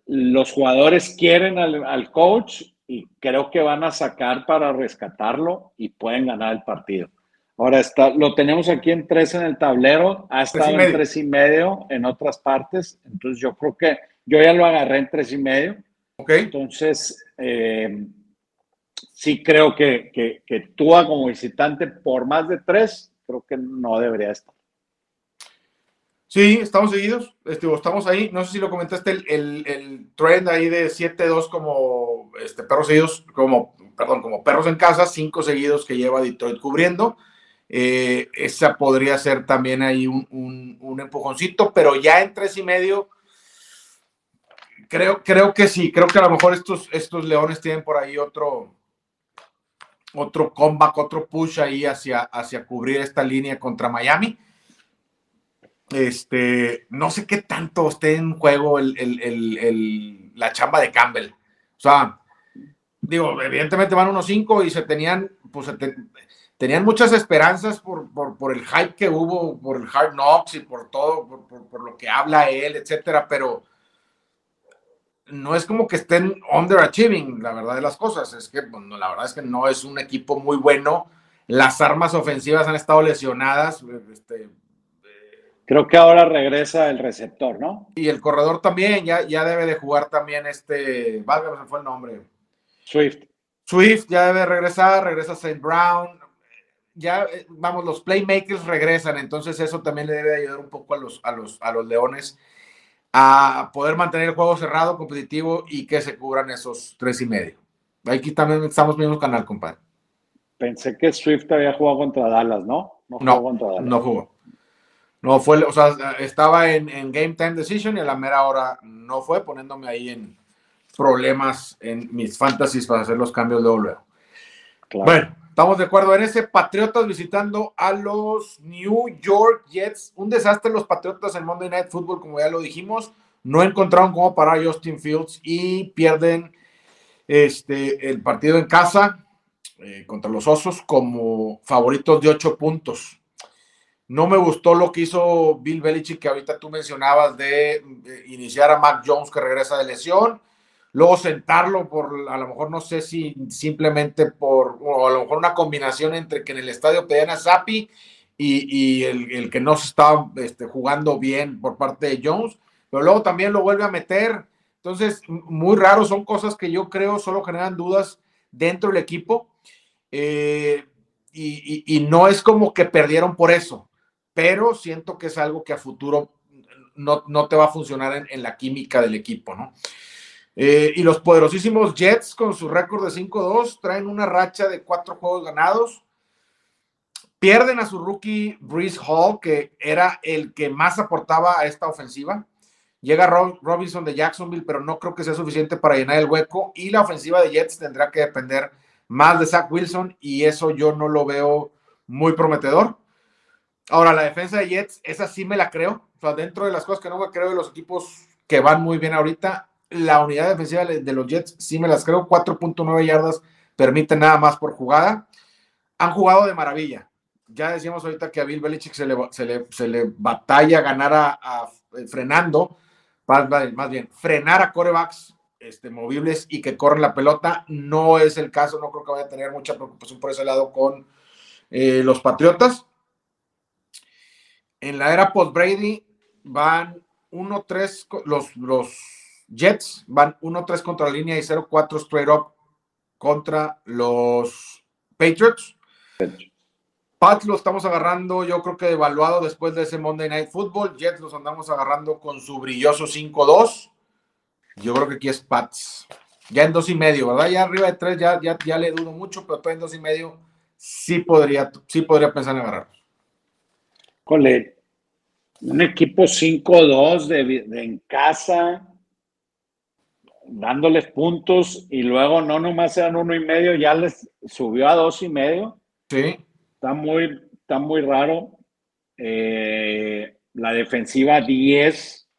los jugadores quieren al, al, coach y creo que van a sacar para rescatarlo y pueden ganar el partido. Ahora está, lo tenemos aquí en tres en el tablero, ha estado en tres y medio en otras partes, entonces yo creo que yo ya lo agarré en tres y medio. Ok. Entonces, eh, sí creo que, que, que Tua como visitante por más de tres, creo que no debería estar. Sí, estamos seguidos, este, estamos ahí. No sé si lo comentaste, el, el, el trend ahí de 7-2 como este, perros seguidos, como, perdón, como perros en casa, cinco seguidos que lleva Detroit cubriendo. Eh, esa podría ser también ahí un, un, un, empujoncito, pero ya en tres y medio, creo, creo que sí, creo que a lo mejor estos, estos leones tienen por ahí otro, otro comeback, otro push ahí hacia, hacia cubrir esta línea contra Miami. Este, no sé qué tanto esté en juego el, el, el, la chamba de Campbell. O sea, digo, evidentemente van unos cinco y se tenían, pues se te, tenían muchas esperanzas por, por, por, el hype que hubo, por el Hard Knocks y por todo, por, por lo que habla él, etcétera, pero no es como que estén underachieving, la verdad de las cosas. Es que, bueno, la verdad es que no es un equipo muy bueno. Las armas ofensivas han estado lesionadas. Este, Creo que ahora regresa el receptor, ¿no? Y el corredor también, ya, ya debe de jugar también este, válgame, se fue el nombre. Swift. Swift ya debe regresar, regresa St. Brown. Ya, eh, vamos, los playmakers regresan, entonces eso también le debe ayudar un poco a los, a los, a los Leones a poder mantener el juego cerrado, competitivo y que se cubran esos tres y medio. Aquí también estamos viendo canal, compadre. Pensé que Swift había jugado contra Dallas, ¿no? No jugó. No, contra Dallas. no jugó. No fue, o sea, estaba en, en, Game Time Decision y a la mera hora no fue, poniéndome ahí en problemas en mis fantasies para hacer los cambios de luego. Claro. Bueno, Estamos de acuerdo en ese. Patriotas visitando a los New York Jets. Un desastre los Patriotas en Monday Night Football, como ya lo dijimos. No encontraron cómo parar a Justin Fields y pierden este, el partido en casa eh, contra los Osos como favoritos de ocho puntos. No me gustó lo que hizo Bill Belichick, que ahorita tú mencionabas de, de iniciar a Mac Jones, que regresa de lesión luego sentarlo por, a lo mejor no sé si simplemente por, o a lo mejor una combinación entre que en el estadio pedían a Zappi y, y el, el, que no se estaba este, jugando bien por parte de Jones, pero luego también lo vuelve a meter. Entonces, muy raro, son cosas que yo creo solo generan dudas dentro del equipo. Eh, y, y, y, no es como que perdieron por eso, pero siento que es algo que a futuro no, no te va a funcionar en, en la química del equipo, ¿no? Eh, y los poderosísimos Jets, con su récord de 5-2, traen una racha de cuatro juegos ganados. Pierden a su rookie Breeze Hall, que era el que más aportaba a esta ofensiva. Llega Rob Robinson de Jacksonville, pero no creo que sea suficiente para llenar el hueco. Y la ofensiva de Jets tendrá que depender más de Zach Wilson, y eso yo no lo veo muy prometedor. Ahora, la defensa de Jets, esa sí me la creo. O sea, dentro de las cosas que no me creo de los equipos que van muy bien ahorita, la unidad defensiva de los Jets sí me las creo, 4.9 yardas permite nada más por jugada. Han jugado de maravilla. Ya decíamos ahorita que a Bill Belichick se le, se le, batalla ganar a, a frenando, más, más, bien, frenar a corebacks este, movibles y que corren la pelota. No es el caso, no creo que vaya a tener mucha preocupación por ese lado con eh, los Patriotas. En la era post-Brady van 1-3 los, los Jets van 1-3 contra la línea y 0-4 straight up contra los Patriots. Pat lo estamos agarrando, yo creo que evaluado después de ese Monday Night Football. Jets los andamos agarrando con su brilloso 5-2. Yo creo que aquí es Pats. Ya en dos y medio, ¿verdad? Ya arriba de tres ya, ya, ya le dudo mucho, pero todavía en dos y medio sí podría, sí podría pensar en agarrarlos. Cole, un equipo 5-2 de, en casa, dándoles puntos y luego no nomás eran uno y medio, ya les subió a dos y medio. Sí. Está muy, está muy raro. Eh, la defensiva 10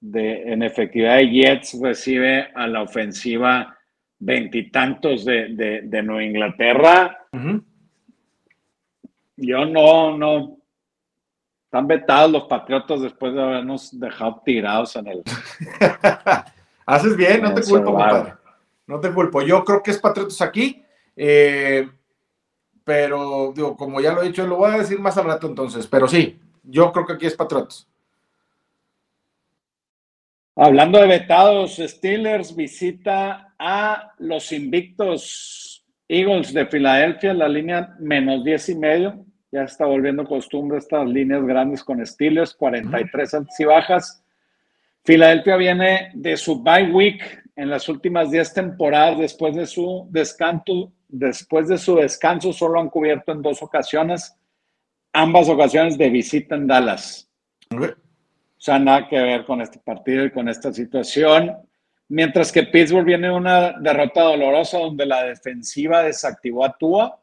de, en efectividad de Jets recibe a la ofensiva veintitantos de, de, Nueva Inglaterra. Yo no, no. Están vetados los Patriotas después de habernos dejado tirados en el. Haces bien, no te culpo, compadre. No te culpo. Yo creo que es Patriotas aquí. Eh, pero, digo, como ya lo he dicho, lo voy a decir más al rato entonces. Pero sí, yo creo que aquí es Patriotas. Hablando de vetados, Steelers visita a los invictos Eagles de Filadelfia, la línea menos 10 y medio. Ya está volviendo costumbre estas líneas grandes con Steelers, 43 altas y bajas. Filadelfia viene de su bye week en las últimas 10 temporadas después de su descanso. Después de su descanso solo han cubierto en dos ocasiones, ambas ocasiones de visita en Dallas. O sea, nada que ver con este partido y con esta situación. Mientras que Pittsburgh viene una derrota dolorosa donde la defensiva desactivó a Tua.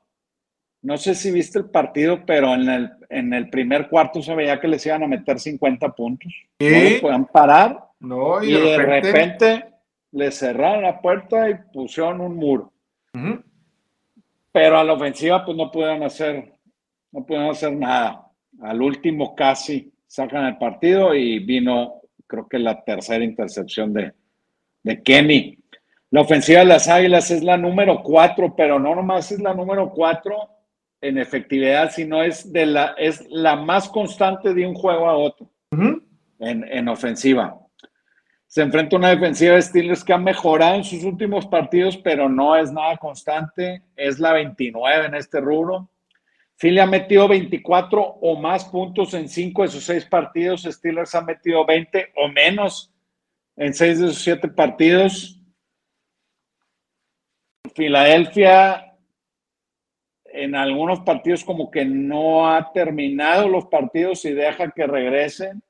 No sé si viste el partido, pero en el, en el primer cuarto se veía que les iban a meter 50 puntos. No lo podían parar. No, y, de, repente... le cerraron la puerta y pusieron un muro. Pero a la ofensiva, pues no pudieron hacer, no pudieron hacer nada. Al último casi sacan el partido y vino, creo que la tercera intercepción de, de Kenny. La ofensiva de las Águilas es la número cuatro, pero no nomás es la número cuatro en efectividad, sino es, de la, es la más constante de un juego a otro en, en, ofensiva. Se enfrenta a una defensiva de Steelers que ha mejorado en sus últimos partidos, pero no es nada constante. Es la 29 en este rubro. Philly ha metido 24 o más puntos en 5 de sus 6 partidos. Steelers ha metido 20 o menos en 6 de sus 7 partidos. Filadelfia en algunos partidos como que no ha terminado los partidos y deja que regresen.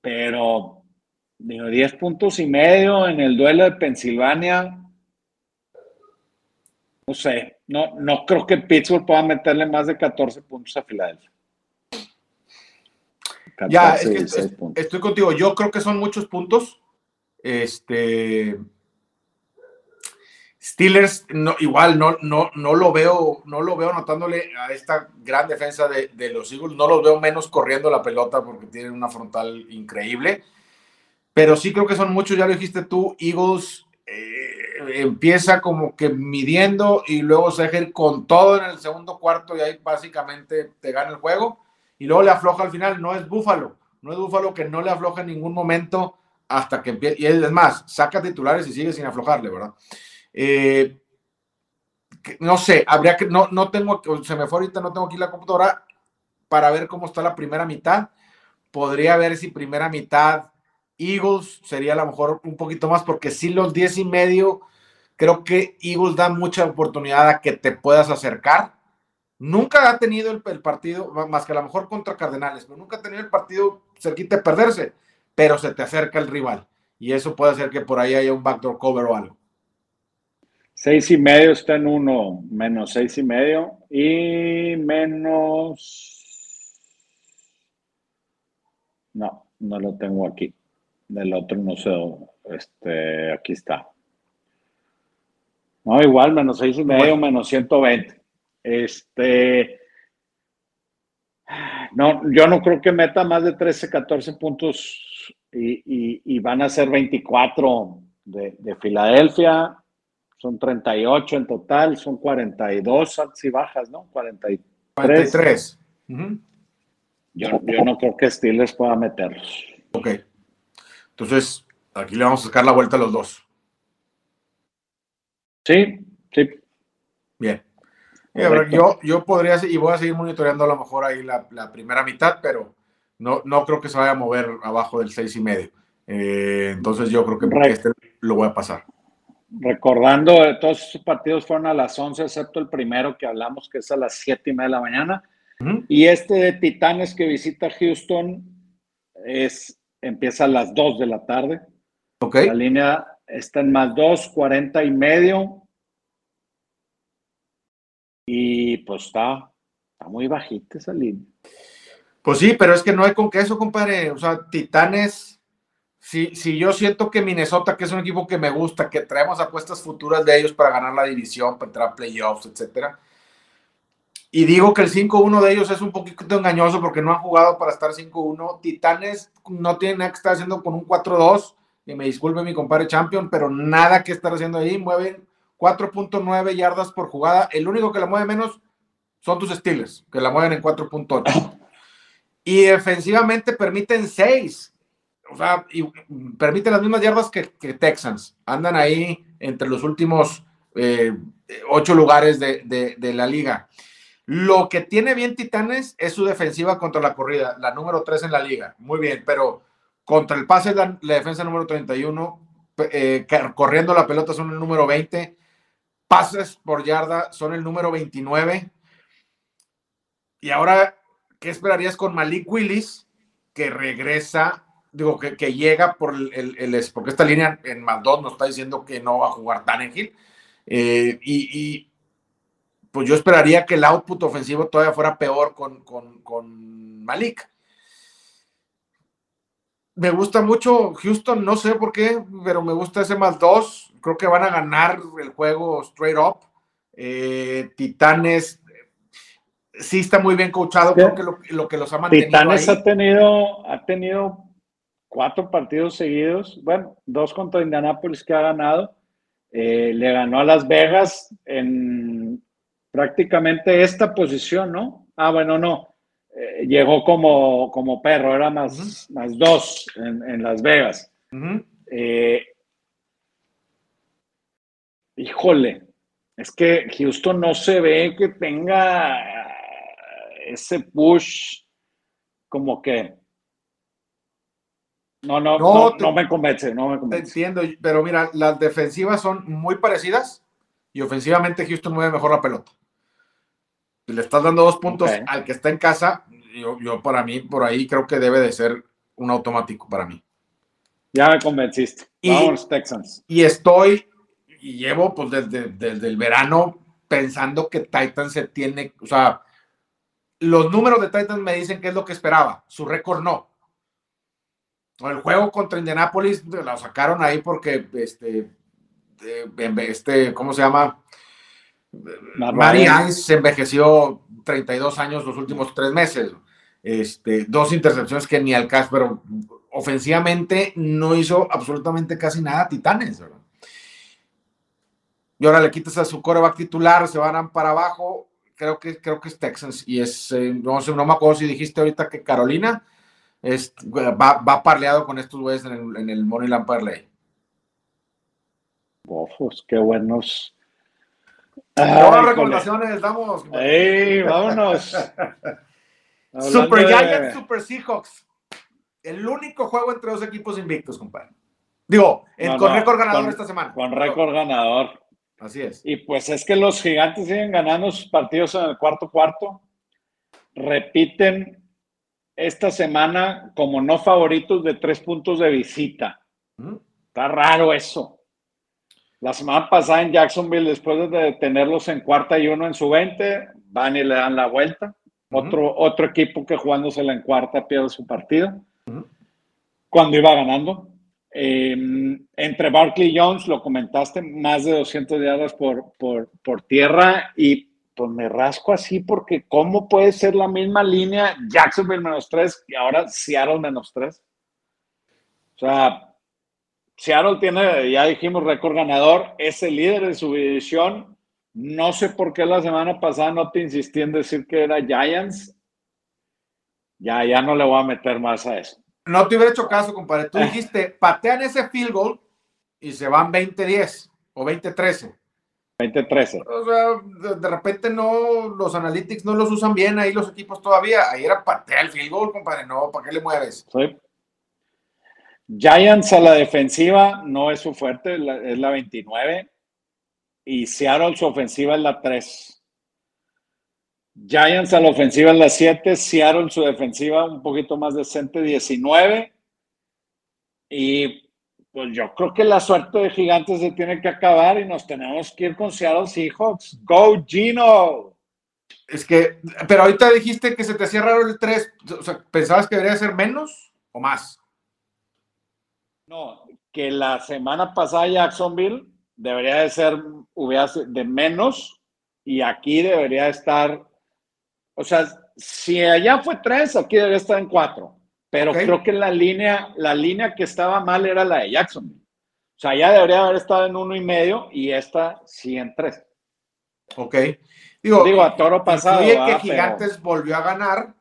Pero digo, 10 puntos y medio en el duelo de Pensilvania no sé, no, no creo que Pittsburgh pueda meterle más de 14 puntos a Filadelfia. ya, es que estoy contigo. Yo creo que son muchos puntos. Este. Steelers, no, igual no, no, no lo veo, no lo veo notándole a esta gran defensa de, de, los Eagles, no los veo menos corriendo la pelota porque tienen una frontal increíble. Pero sí creo que son muchos, ya lo dijiste tú, Eagles empieza como que midiendo y luego se deja ir con todo en el segundo cuarto y ahí básicamente te gana el juego y luego le afloja al final. No es Búfalo, no es Búfalo que no le afloja en ningún momento hasta que empiece. Y es más, saca titulares y sigue sin aflojarle, ¿verdad? Eh, no sé, habría que, no, no tengo, se me fue ahorita, no tengo aquí la computadora para ver cómo está la primera mitad. Podría ver si primera mitad Eagles sería a lo mejor un poquito más, porque si los 10 y medio, creo que Eagles da mucha oportunidad a que te puedas acercar. Nunca ha tenido el, partido, más que a lo mejor contra Cardenales, pero nunca ha tenido el partido cerquita de perderse, pero se te acerca el rival. Y eso puede hacer que por ahí haya un backdoor cover o algo. Seis y medio está en uno, menos seis y medio y menos. No, no lo tengo aquí. Del otro no sé, este, aquí está. No, igual, menos seis y medio, menos 120. Este, no, yo no creo que meta más de 13, 14 puntos y, van a ser 24 de, de, Filadelfia. Son 38 en total, son 42 altas y bajas, ¿no? 43. 43. yo, yo no creo que Steelers pueda meterlos. Ok. Entonces, aquí le vamos a sacar la vuelta a los dos. Sí, sí. Bien. yo, yo podría, y voy a seguir monitoreando a lo mejor ahí la, primera mitad, pero no, no creo que se vaya a mover abajo del seis y medio. Eh, entonces yo creo que este lo voy a pasar. Recordando, todos esos partidos fueron a las 11, excepto el primero que hablamos, que es a las siete y media de la mañana. Y este de Titanes que visita Houston es, empieza a las 2 de la tarde. Okay. La línea está en más 2, 40 y medio. Y pues está, está muy bajita esa línea. Pues sí, pero es que no hay con queso, compadre. O sea, Titanes, si, yo siento que Minnesota, que es un equipo que me gusta, que traemos apuestas futuras de ellos para ganar la división, para entrar a playoffs, etcétera. Y digo que el 5-1 de ellos es un poquito engañoso porque no han jugado para estar 5-1. Titanes no tienen nada que estar haciendo con un 4-2. Y me disculpe mi compadre Champion, pero nada que estar haciendo ahí. Mueven 4.9 yardas por jugada. El único que la mueve menos son tus Steelers, que la mueven en 4.8. Y defensivamente permiten 6. O sea, y permiten las mismas yardas que, Texans. Andan ahí entre los últimos eh, ocho lugares de, de la liga. Lo que tiene bien Titanes es su defensiva contra la corrida, la número 3 en la liga. Muy bien, pero contra el pase la, la defensa número 31, eh, corriendo la pelota son el número 20, pases por yarda son el número 29. Y ahora, ¿qué esperarías con Malik Willis, que regresa, digo, que, que llega por el, el, porque esta línea en Maldon nos está diciendo que no va a jugar Tannehill. Eh, y, y pues yo esperaría que el output ofensivo todavía fuera peor con, Malik. Me gusta mucho Houston, no sé por qué, pero me gusta ese más dos. Creo que van a ganar el juego straight up. Eh, Titanes sí está muy bien coachado, creo que lo, que los ha mantenido. Titanes ha tenido, ha tenido cuatro partidos seguidos, bueno, dos contra Indianapolis que ha ganado. Eh, le ganó a Las Vegas en prácticamente esta posición, ¿no? Ah, bueno, no. Eh, llegó como, como perro, era más, más dos en, Las Vegas. Eh, híjole, es que Houston no se ve que tenga ese push como que no, no, no, no, me convence, no me convence. Te entiendo, pero mira, las defensivas son muy parecidas y ofensivamente Houston mueve mejor la pelota le estás dando dos puntos al que está en casa, yo, yo, para mí, por ahí creo que debe de ser un automático para mí. Ya me convenciste. Vamos, Texans. Y estoy, y llevo pues desde, desde el verano pensando que Titans se tiene, o sea, los números de Titans me dicen que es lo que esperaba, su récord no. El juego contra Indianapolis lo sacaron ahí porque este, este, ¿cómo se llama? Mari se envejeció 32 años los últimos tres meses. Este, dos intercepciones que ni al caso, pero ofensivamente no hizo absolutamente casi nada Titanes. Y ahora le quitas a su coreback titular, se van para abajo. Creo que, creo que es Texans. Y es, eh, no sé, no me acuerdo si dijiste ahorita que Carolina es, va, va parleado con estos güeyes en el, en el Moneyland Parlay. Ojos, qué buenos Buenas recomendaciones damos. ¡Ey, vámonos! Super Giants, Super Seahawks. El único juego entre dos equipos invictos, compadre. Digo, con récord ganador esta semana. Con récord ganador. Así es. Y pues es que los gigantes siguen ganando sus partidos en el cuarto cuarto. Repiten esta semana como no favoritos de tres puntos de visita. Está raro eso. La semana pasada en Jacksonville, después de tenerlos en cuarta y uno en su 20, van y le dan la vuelta. otro, otro equipo que jugándosela en cuarta pierde su partido. Cuando iba ganando. Em, entre Barkley y Jones, lo comentaste, más de 200 yardas por, por, por tierra y pues me rasco así porque ¿cómo puede ser la misma línea Jacksonville menos 3 y ahora Seattle menos 3? O sea, Seattle tiene, ya dijimos, récord ganador, es el líder de su división. No sé por qué la semana pasada no te insistí en decir que era Giants. Ya, ya no le voy a meter más a eso. No te hubiera hecho caso, compadre. Tú dijiste, patean ese field goal y se van 20-10 o 20-13. 20-13. O sea, de, repente no, los analytics no los usan bien ahí los equipos todavía. Ahí era patear el field goal, compadre. No, ¿para qué le mueves? Sí. Giants a la defensiva no es su fuerte, es la 29. Y Seattle su ofensiva es la 3. Giants a la ofensiva en las 7, Seattle su defensiva un poquito más decente, 19. Y pues yo creo que la suerte de Gigantes se tiene que acabar y nos tenemos que ir con Seattle Seahawks. ¡Go, Gino! Es que, pero ahorita dijiste que se te hacía raro el 3. O sea, ¿pensabas que debería ser menos o más? No, que la semana pasada Jacksonville debería de ser hubiera de menos y aquí debería estar, o sea, si allá fue 3, aquí debería estar en 4. Pero creo que la línea, la línea que estaba mal era la de Jacksonville. O sea, ya debería haber estado en uno y medio y esta sí en tres. Ok. Digo, digo a toro pasado. que Gigantes volvió a ganar.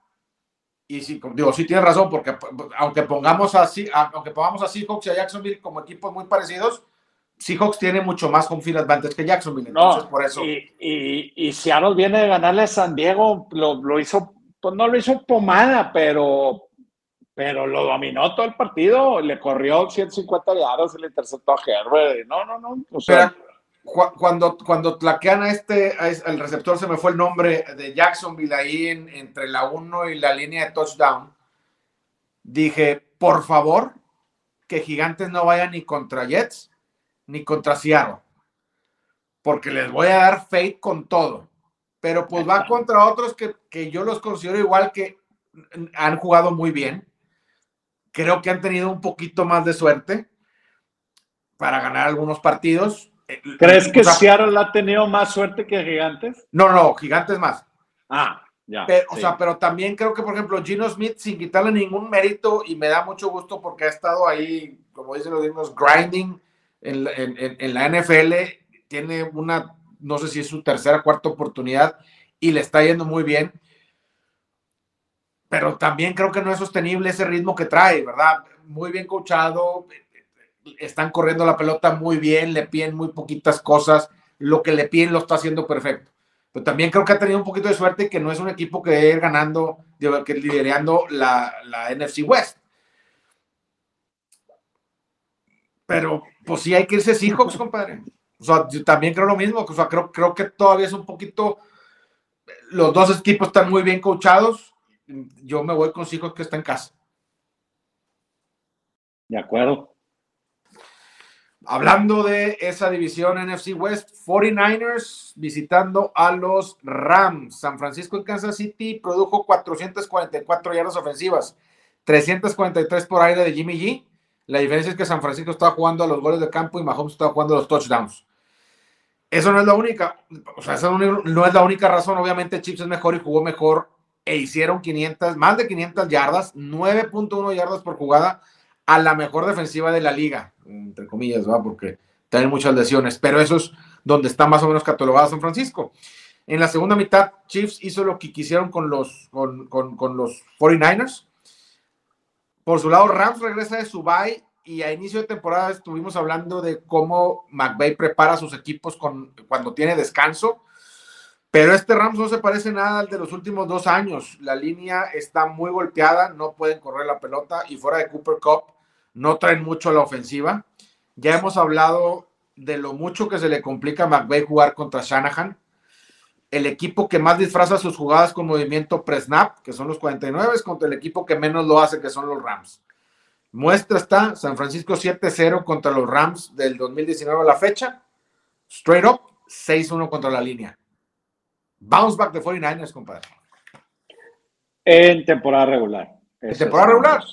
Y sí, digo, sí tiene razón, porque aunque pongamos así, aunque pongamos a Seahawks y a Jacksonville como equipos muy parecidos, Seahawks tiene mucho más home field advantage que Jacksonville. Entonces, por eso. Y, y, y, Seattle viene de ganarle a San Diego, lo, lo hizo, pues no lo hizo pomada, pero pero lo dominó todo el partido, le corrió 150 yardas y le interceptó a Herbert. No, no, no. O sea, cuando, cuando tlaquean a este, el receptor, se me fue el nombre de Jacksonville ahí entre la 1 y la línea de touchdown, dije, por favor, que Gigantes no vayan ni contra Jets ni contra Seattle, porque les voy a dar fate con todo. Pero pues va contra otros que, que yo los considero igual que han jugado muy bien creo que han tenido un poquito más de suerte para ganar algunos partidos. Eh, ¿Crees que Seattle ha tenido más suerte que Gigantes? No, no, Gigantes más. Ah, ya. Pero, O sea, pero también creo que, por ejemplo, Gino Smith, sin quitarle ningún mérito, y me da mucho gusto porque ha estado ahí, como dicen los mismos, grinding en, en la NFL, tiene una, no sé si es su tercera, cuarta oportunidad, y le está yendo muy bien pero también creo que no es sostenible ese ritmo que trae, ¿verdad? Muy bien coachado, están corriendo la pelota muy bien, le piden muy poquitas cosas, lo que le piden lo está haciendo perfecto. Pero también creo que ha tenido un poquito de suerte que no es un equipo que ir ganando, que liderando la, la NFC West. Pero pues sí hay que irse Seahawks, compadre. O sea, yo también creo lo mismo. O sea, creo, creo que todavía es un poquito. Los dos equipos están muy bien coachados yo me voy con hijos que está en casa. De acuerdo. Hablando de esa división NFC West, 49ers visitando a los Rams. San Francisco en Kansas City produjo 444 yardas ofensivas, 343 por aire de Jimmy G. La diferencia es que San Francisco estaba jugando a los goles de campo y Mahomes estaba jugando a los touchdowns. Eso no es la única, o sea, eso no es la única razón. Obviamente Chips es mejor y jugó mejor e hicieron 500, más de 500 yardas, 9.1 yardas por jugada a la mejor defensiva de la liga, entre comillas, ¿va? porque tienen muchas lesiones, pero eso es donde está más o menos catalogado San Francisco. En la segunda mitad, Chiefs hizo lo que quisieron con los, con, con, los 49ers. Por su lado, Rams regresa de su y a inicio de temporada estuvimos hablando de cómo McVay prepara sus equipos con, cuando tiene descanso pero este Rams no se parece nada al de los últimos dos años. La línea está muy golpeada, no pueden correr la pelota y fuera de Cooper Cup no traen mucho a la ofensiva. Ya hemos hablado de lo mucho que se le complica a McVay jugar contra Shanahan. El equipo que más disfraza sus jugadas con movimiento pre-snap, que son los 49, contra el equipo que menos lo hace, que son los Rams. Muestra está San Francisco 7-0 contra los Rams del 2019 a la fecha. Straight up, 6-1 contra la línea. Bounce back de 49ers, compadre. En temporada regular. En temporada regular.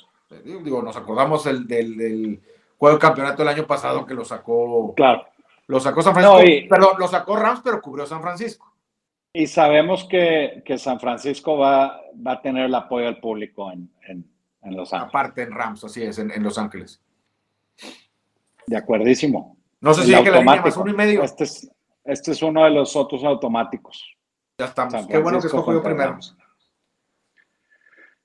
Digo, nos acordamos del, del, juego de campeonato del año pasado que lo sacó. Claro. Lo sacó San Francisco. perdón, lo sacó Rams, pero cubrió San Francisco. Y sabemos que, San Francisco va, va, a tener el apoyo del público en, Los Ángeles. Aparte en Rams, así es, en, Los Ángeles. De acuerdísimo. No sé si es que la línea más uno y medio. Este es, este es uno de los otros automáticos. Ya estamos. Qué bueno que escogió primero.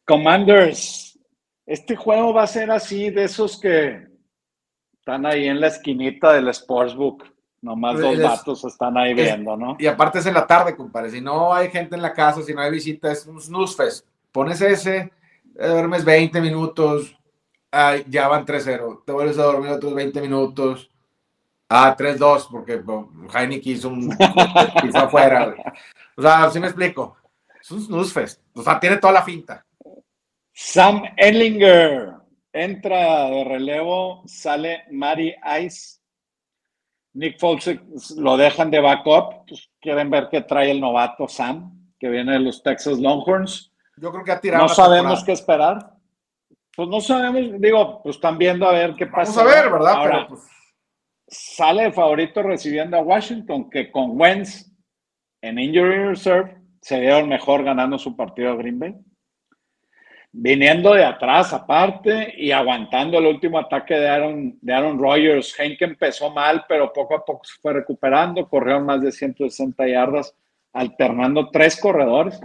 Commanders, este juego va a ser así de esos que están ahí en la esquinita del Sportsbook. Nomás dos vatos están ahí viendo, ¿no? Y aparte es en la tarde, compadre. Si no hay gente en la casa, si no hay visita, es un snooze fest. Pones ese, duermes 20 minutos, ya van 3-0. Te vuelves a dormir otros 20 minutos. Ah, 3-2, porque Heineken hizo un. hizo afuera. O sea, sí me explico. Es un snooze fest. O sea, tiene toda la finta. Sam Ellinger entra de relevo, sale Mari Ice. Nick Foles lo dejan de backup. Pues quieren ver qué trae el novato Sam, que viene de los Texas Longhorns. Yo creo que ha tirado. No sabemos qué esperar. Pues no sabemos, digo, pues están viendo a ver qué pasa. Vamos a ver, ¿verdad? Pero, pues... Sale el favorito recibiendo a Washington, que con Wentz en Injury Reserve se el mejor ganando su partido a Green Bay. Viniendo de atrás aparte y aguantando el último ataque de Aaron, de Aaron Rodgers. Henke empezó mal, pero poco a poco se fue recuperando. Corrieron más de 160 yardas, alternando tres corredores.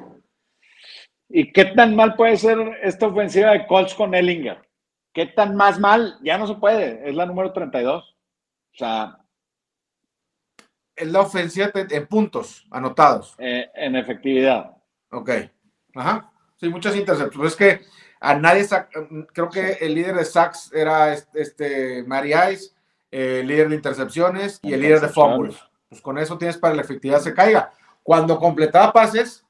¿Y qué tan mal puede ser esta ofensiva de Colts con Ellinger? ¿Qué tan más mal? Ya no se puede. Es la número 32. O sea, es la ofensiva en puntos anotados. Eh, en efectividad. Ok. Ajá. Sí, muchas intercepciones. Es que a nadie, creo que el líder de sacks era este, Mary Ice, el líder de intercepciones y el líder de fumbles. Pues con eso tienes para la efectividad se caiga. Cuando completaba pases,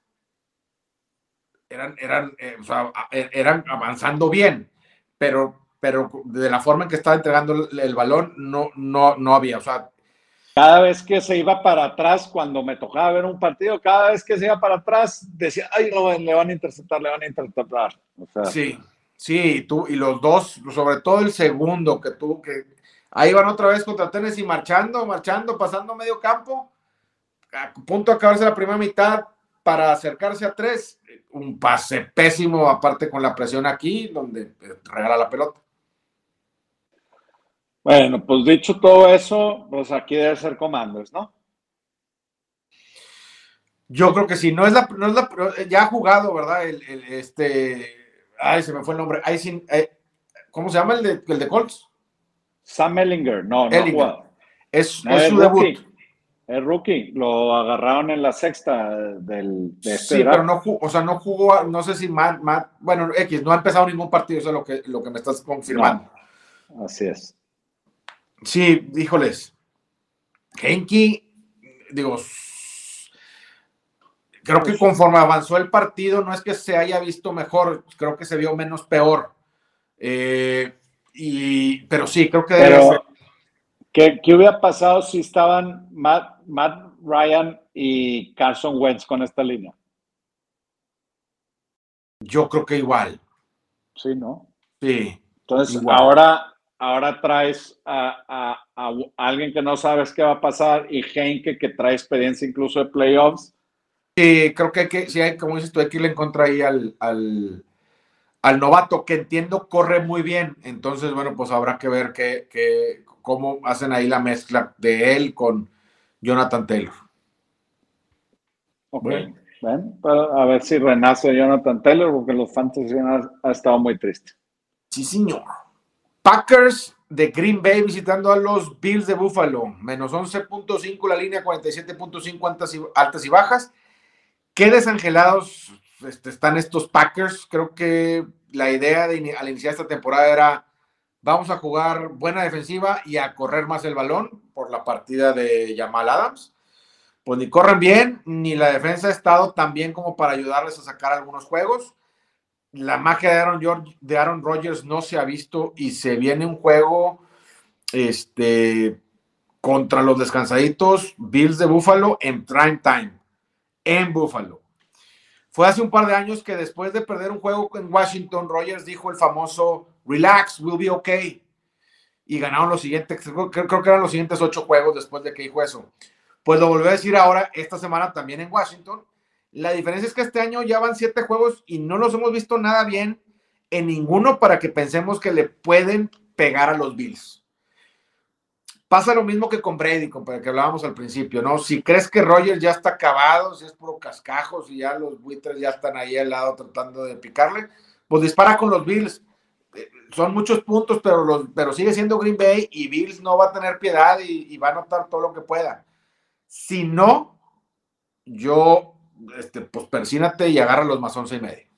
eran, eran, eh, e, eran avanzando bien, pero, pero de la forma en que estaba entregando el, el balón, no, no, no había. O sea, cada vez que se iba para atrás, cuando me tocaba ver un partido, cada vez que se iba para atrás, decía, ay, no, le van a interceptar, le van a interceptar. sí, sí, tú, y los dos, sobre todo el segundo, que tú, que ahí van otra vez contra Tennessee marchando, marchando, pasando medio campo, a punto de acabarse la primera mitad para acercarse a tres, un pase pésimo, aparte con la presión aquí, donde regala la pelota. Bueno, pues dicho todo eso, pues aquí debe ser comandos, ¿no? Yo creo que sí, no es la, no es la ya ha jugado, ¿verdad? El, este, ay, se me fue el nombre, eh, ¿cómo se llama el de, el de Colts? Sam Ellinger, no, no Es, su debut. Es rookie, lo agarraron en la sexta del de este Sí, pero no jugó, o sea, no jugó, no sé si Matt, bueno, X, no ha empezado ningún partido, eso es lo que, lo que me estás confirmando. así es. Sí, híjoles. Henky, digo, creo que conforme avanzó el partido, no es que se haya visto mejor, creo que se vio menos peor. Eh, y, pero sí, creo que pero, ¿qué, hubiera pasado si estaban Matt, Ryan y Carson Wentz con esta línea? Yo creo que igual. Sí, ¿no? Sí. Entonces, ahora ahora traes a, alguien que no sabes qué va a pasar y Henke que trae experiencia incluso de playoffs. Sí, creo que hay que, sí, hay, como dices tú, hay que irle en contra ahí al, al, novato, que entiendo corre muy bien. Entonces, bueno, pues habrá que ver que, cómo hacen ahí la mezcla de él con Jonathan Taylor. Ok, a ver si renace Jonathan Taylor, porque los Fantasy han ha estado muy triste. Sí, señor. Packers de Green Bay visitando a los Bills de Buffalo. Menos 11.5 la línea, 47.5 altas y bajas. Qué desangelados este, están estos Packers. Creo que la idea de al iniciar esta temporada era vamos a jugar buena defensiva y a correr más el balón por la partida de Jamal Adams. Pues ni corren bien, ni la defensa ha estado tan bien como para ayudarles a sacar algunos juegos la magia de Aaron, Rodgers no se ha visto y se viene un juego este, contra los descansaditos Bills de Buffalo en prime time, en Buffalo. Fue hace un par de años que después de perder un juego en Washington, Rodgers dijo el famoso Relax, we'll be okay. Y ganaron los siguientes, creo que eran los siguientes ocho juegos después de que dijo eso. Pues lo volvió a decir ahora, esta semana también en Washington la diferencia es que este año ya van siete juegos y no los hemos visto nada bien en ninguno para que pensemos que le pueden pegar a los Bills. Pasa lo mismo que con Brady, con que hablábamos al principio, ¿no? Si crees que Rogers ya está acabado, si es puro cascajos y ya los buitres ya están ahí al lado tratando de picarle, pues dispara con los Bills. Eh, son muchos puntos, pero, pero sigue siendo Green Bay y Bills no va a tener piedad y, y va a anotar todo lo que pueda. Si no, yo este, pues persínate y agarra los más once y medio.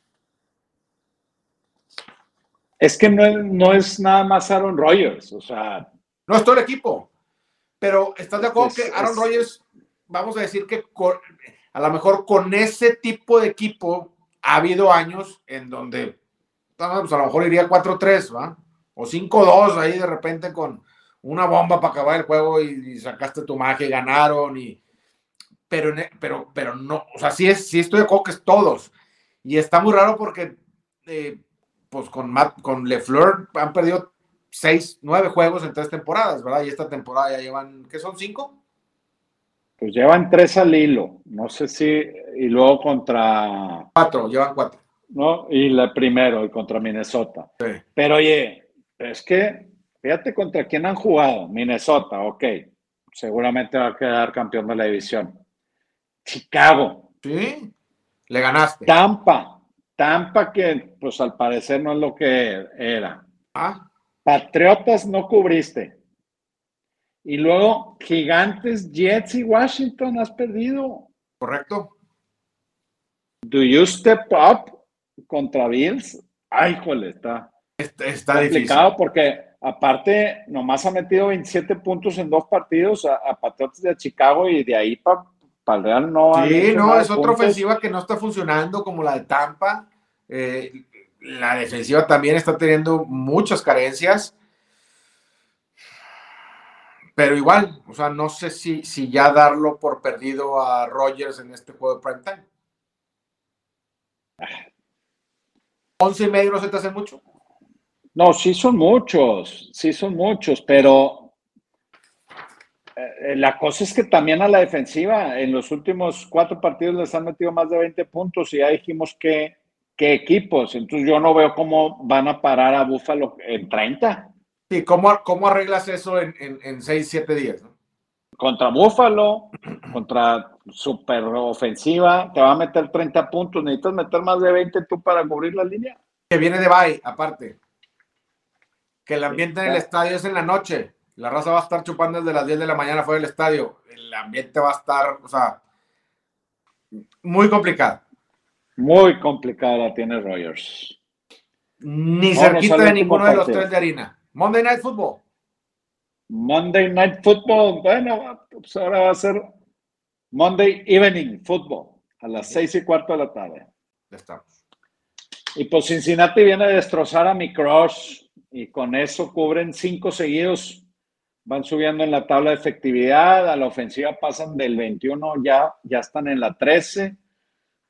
Es que no, es nada más Aaron Rodgers, o sea. No es todo el equipo. Pero ¿estás de acuerdo que Aaron Rodgers, vamos a decir que a lo mejor con ese tipo de equipo ha habido años en donde pues a lo mejor iría 4-3, ¿va? O 5-2 ahí de repente con una bomba para acabar el juego y, sacaste tu magia y ganaron y pero, pero, pero no, o sea, sí, es, sí estoy de acuerdo que es todos. Y está muy raro porque, eh, pues con, Matt, con LeFleur han perdido seis, nueve juegos en tres temporadas, ¿verdad? Y esta temporada ya llevan, ¿qué son? ¿Cinco? Pues llevan tres al hilo, no sé si, y luego contra... Cuatro, llevan cuatro. ¿No? Y la primero, y contra Minnesota. Pero oye, es que, fíjate contra quién han jugado. Minnesota, ok, seguramente va a quedar campeón de la división. Chicago. Sí, le ganaste. Tampa, Tampa que pues al parecer no es lo que era. Ah. Patriotas no cubriste. Y luego, Gigantes, Jets y Washington has perdido. Correcto. Do you step up contra Bills? Ay, jole, está, está, complicado porque aparte nomás ha metido 27 puntos en dos partidos a, Patriotas de Chicago y de ahí para el Real no. Sí, no, es otra ofensiva que no está funcionando como la de Tampa. Eh, la defensiva también está teniendo muchas carencias. Pero igual, o sea, no sé si, si ya darlo por perdido a Rogers en este juego de prime time. 11 y medio no se te hace mucho. No, sí son muchos, sí son muchos, pero la cosa es que también a la defensiva, en los últimos cuatro partidos les han metido más de 20 puntos y ya dijimos que, qué equipos, entonces yo no veo cómo van a parar a Búfalo en 30. ¿Y cómo, cómo arreglas eso en, en, seis, siete días? Contra Búfalo, contra super ofensiva, te va a meter 30 puntos, necesitas meter más de 20 tú para cubrir la línea. Que viene de bye, aparte. Que el ambiente en el estadio es en la noche. La raza va a estar chupando desde las 10 de la mañana fuera del estadio. El ambiente va a estar, o sea, muy complicado. Muy complicada la tiene Rogers. Ni cerquita de ninguno de los tres de harina. Monday Night Football. Monday Night Football. Bueno, pues ahora va a ser Monday Evening Football a las seis y cuarto de la tarde. Ya estamos. Y pues Cincinnati viene a destrozar a mi crush y con eso cubren cinco seguidos. Van subiendo en la tabla de efectividad. A la ofensiva pasan del 21, ya, ya están en la 13.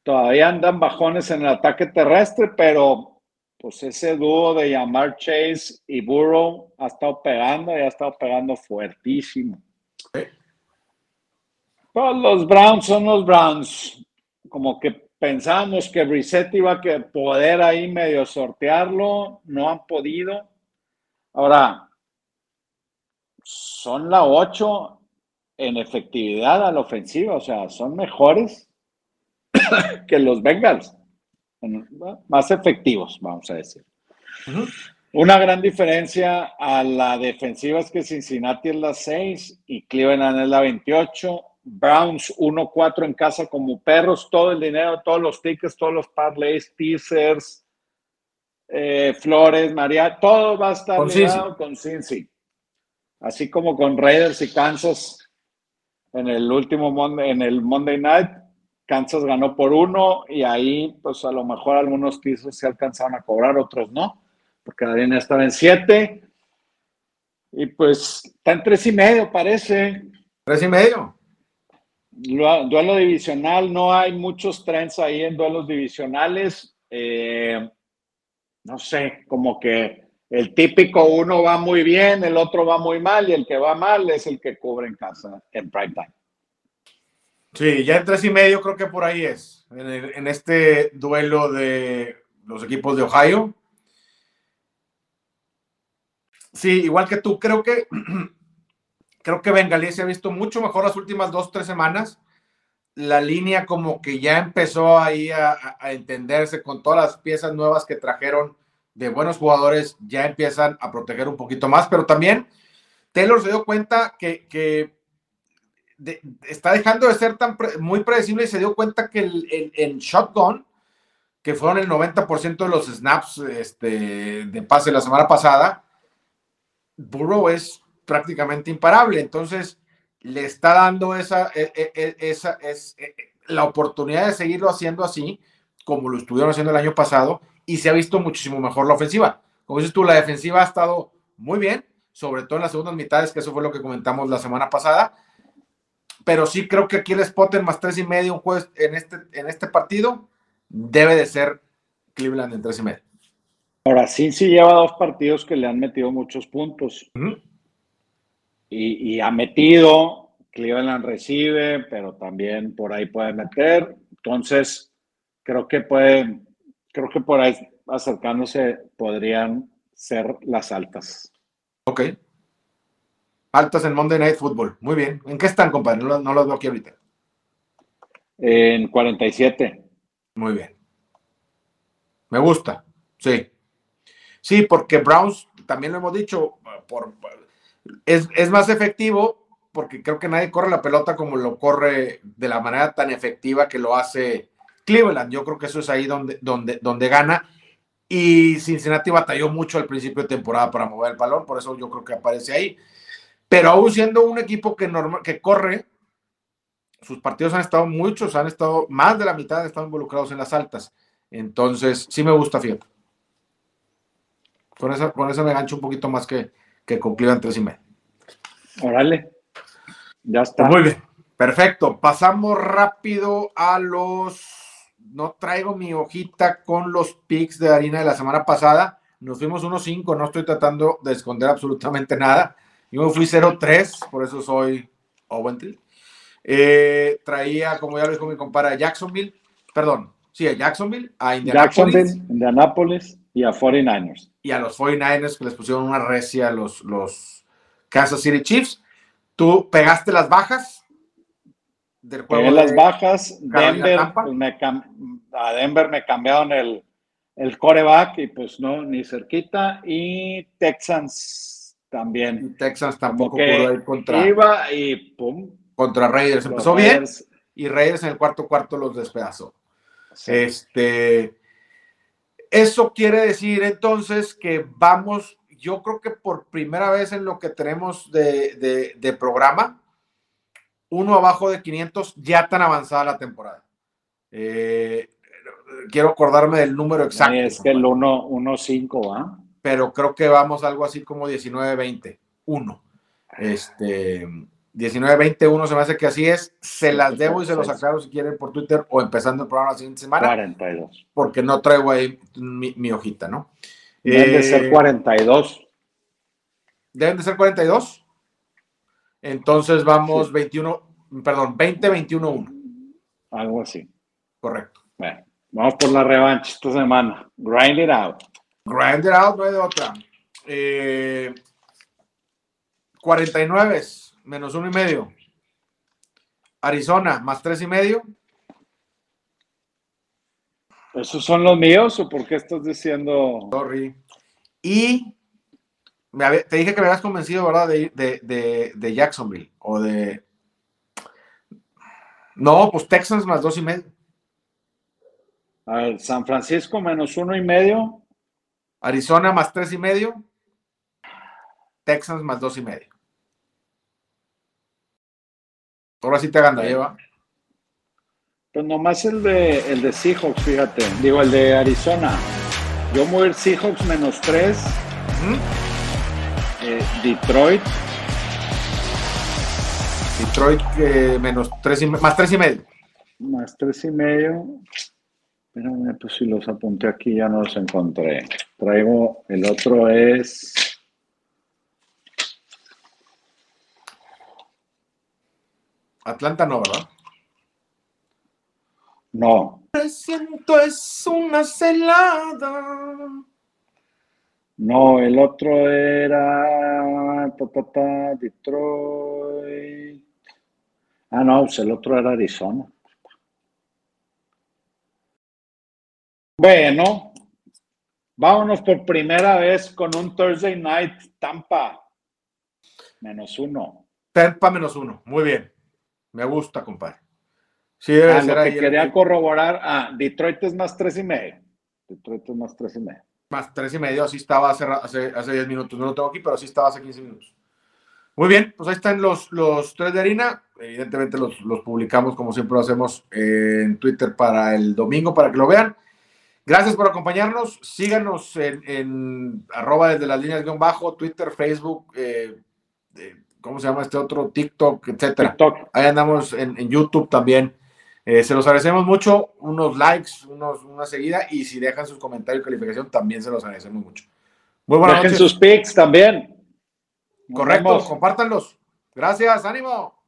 Todavía andan bajones en el ataque terrestre, pero pues ese dúo de llamar Chase y Burrow ha estado pegando y ha estado pegando fuertísimo. Pues los Browns son los Browns. Como que pensamos que Brissett iba a poder ahí medio sortearlo, no han podido. Ahora, son la 8 en efectividad a la ofensiva, o sea, son mejores que los Bengals más efectivos, vamos a decir. Una gran diferencia a la defensiva es que Cincinnati es la 6 y Cleveland es la 28. Browns 1-4 en casa como perros, todo el dinero, todos los tickets, todos los parlays, teasers, eh, Flores, María, todo va a estar con ligado con Cincy. Así como con Raiders y Kansas en el último Monday, en el Monday Night, Kansas ganó por uno y ahí, pues a lo mejor algunos pisos se alcanzaron a cobrar, otros no, porque la línea estaba en siete. Y pues está en tres y medio, parece. Tres y medio. Duelo divisional, no hay muchos trends ahí en duelos divisionales. Eh, no sé, como que el típico uno va muy bien, el otro va muy mal y el que va mal es el que cubre en casa en prime time. Sí, ya en tres y medio creo que por ahí es, en, este duelo de los equipos de Ohio. Sí, igual que tú, creo que creo que Bengalí se ha visto mucho mejor las últimas dos, tres semanas. La línea como que ya empezó ahí a, entenderse con todas las piezas nuevas que trajeron de buenos jugadores, ya empiezan a proteger un poquito más, pero también Taylor se dio cuenta que, que está dejando de ser tan muy predecible y se dio cuenta que el, el, shotgun, que fueron el 90% de los snaps este, de pase la semana pasada, Burrow es prácticamente imparable. Entonces, le está dando esa, e, e, e, esa es, la oportunidad de seguirlo haciendo así, como lo estuvieron haciendo el año pasado, y se ha visto muchísimo mejor la ofensiva. Como dices tú, la defensiva ha estado muy bien, sobre todo en las segundas mitades, que eso fue lo que comentamos la semana pasada. Pero sí creo que aquí el spot en más tres y medio un jueves en este, en este partido debe de ser Cleveland en tres y medio. Ahora sí, sí lleva dos partidos que le han metido muchos puntos. y, y, ha metido, Cleveland recibe, pero también por ahí puede meter. Entonces, creo que puede, creo que por ahí acercándose podrían ser las altas. Ok. Altas en Monday Night Football. Muy bien. ¿En qué están, compadre? No, no los veo aquí ahorita. En 47. Muy bien. Me gusta. Sí. Sí, porque Browns, también lo hemos dicho, por, es, es, más efectivo porque creo que nadie corre la pelota como lo corre de la manera tan efectiva que lo hace Cleveland. Yo creo que eso es ahí donde, donde, donde gana. Y Cincinnati batalló mucho al principio de temporada para mover el balón, por eso yo creo que aparece ahí. Pero aún siendo un equipo que, normal, que corre, sus partidos han estado muchos, han estado, más de la mitad han estado involucrados en las altas. Entonces, sí me gusta, fíjate. Con eso, con eso me gancho un poquito más que, que con Cleveland 3 y medio. Órale. Ya está. Pues muy bien. Perfecto. Pasamos rápido a los. No traigo mi hojita con los picks de harina de la semana pasada. Nos fuimos 1-5. No estoy tratando de esconder absolutamente nada. Yo me fui 0-3, por eso soy Owentil. Eh, traía, como ya lo dijo mi compadre, a Jacksonville. Perdón, sí, a Jacksonville, a Indianapolis. Jacksonville, Indianapolis y a 49ers. Y a los 49ers que les pusieron una recia a los, los Kansas City Chiefs. Tú pegaste las bajas del juego. Pegué las bajas. Denver, pues me a Denver me cambiaron el, el coreback y pues no, ni cerquita. Y Texans también. Texans tampoco pudo ir contra. Iba y pum. Contra Raiders. Empezó bien. Y Raiders en el cuarto cuarto los despedazó. Este eso quiere decir entonces que vamos, yo creo que por primera vez en lo que tenemos de, programa, uno abajo de 500 ya tan avanzada la temporada. Eh, quiero acordarme del número exacto. Es que el 1-5, ¿ah? Pero creo que vamos algo así como 19-20, 1. Este, 19-21 se me hace que así es. Se las debo y se los aclaro si quieren por Twitter o empezando el programa la siguiente semana. 42. Porque no traigo ahí mi, hojita, ¿no? Deben de ser 42. Eh, Deben de ser 42. Entonces vamos 21, perdón, 20-21-1. Algo así. Correcto. Bueno, vamos por la revancha esta semana. Grind it out. Grind it out, no hay de otra. Eh, 49 menos uno y medio. Arizona, más tres y medio. ¿Esos son los míos o por qué estás diciendo? Sorry. Y te dije que me habías convencido, ¿verdad? De, Jacksonville o de. No, pues Texans más dos y medio. A ver, San Francisco menos uno y medio. Arizona más tres y medio. Texans más dos y medio. Ahora sí te gana, lleva. Pues nomás el de, el de Seahawks, fíjate. Digo, el de Arizona. Yo voy a ir Seahawks menos 3. Eh, Detroit. Detroit eh, menos 3 y, más 3 y medio. Más 3 y medio. Espérame, pues si los apunté aquí ya no los encontré. Traigo, el otro es... Atlanta no, ¿verdad? No. Siento es una celada. No, el otro era Detroit. Ah, no, pues el otro era Arizona. Bueno, vámonos por primera vez con un Thursday Night Tampa. Menos uno. Tampa menos uno. Muy bien. Me gusta, compadre. Sí, debe ah, ser quería corroborar, ah, Detroit es más tres y medio. Detroit es más tres y medio. Más tres y medio, así estaba hace, hace, hace 10 minutos. No lo tengo aquí, pero así estaba hace 15 minutos. Muy bien, pues ahí están los, los tres de harina. evidentemente los, publicamos como siempre lo hacemos en Twitter para el domingo, para que lo vean. Gracias por acompañarnos. Síganos en, arroba desde las líneas guion bajo, Twitter, Facebook, eh, eh, ¿cómo se llama este otro? TikTok, etcétera. Ahí andamos en, YouTube también. Eh, se los agradecemos mucho. Unos likes, unos, una seguida. Y si dejan sus comentarios y calificación, también se los agradecemos mucho. Muy buenas Dejen sus pics también. Correcto, compártanlos. Gracias, ánimo.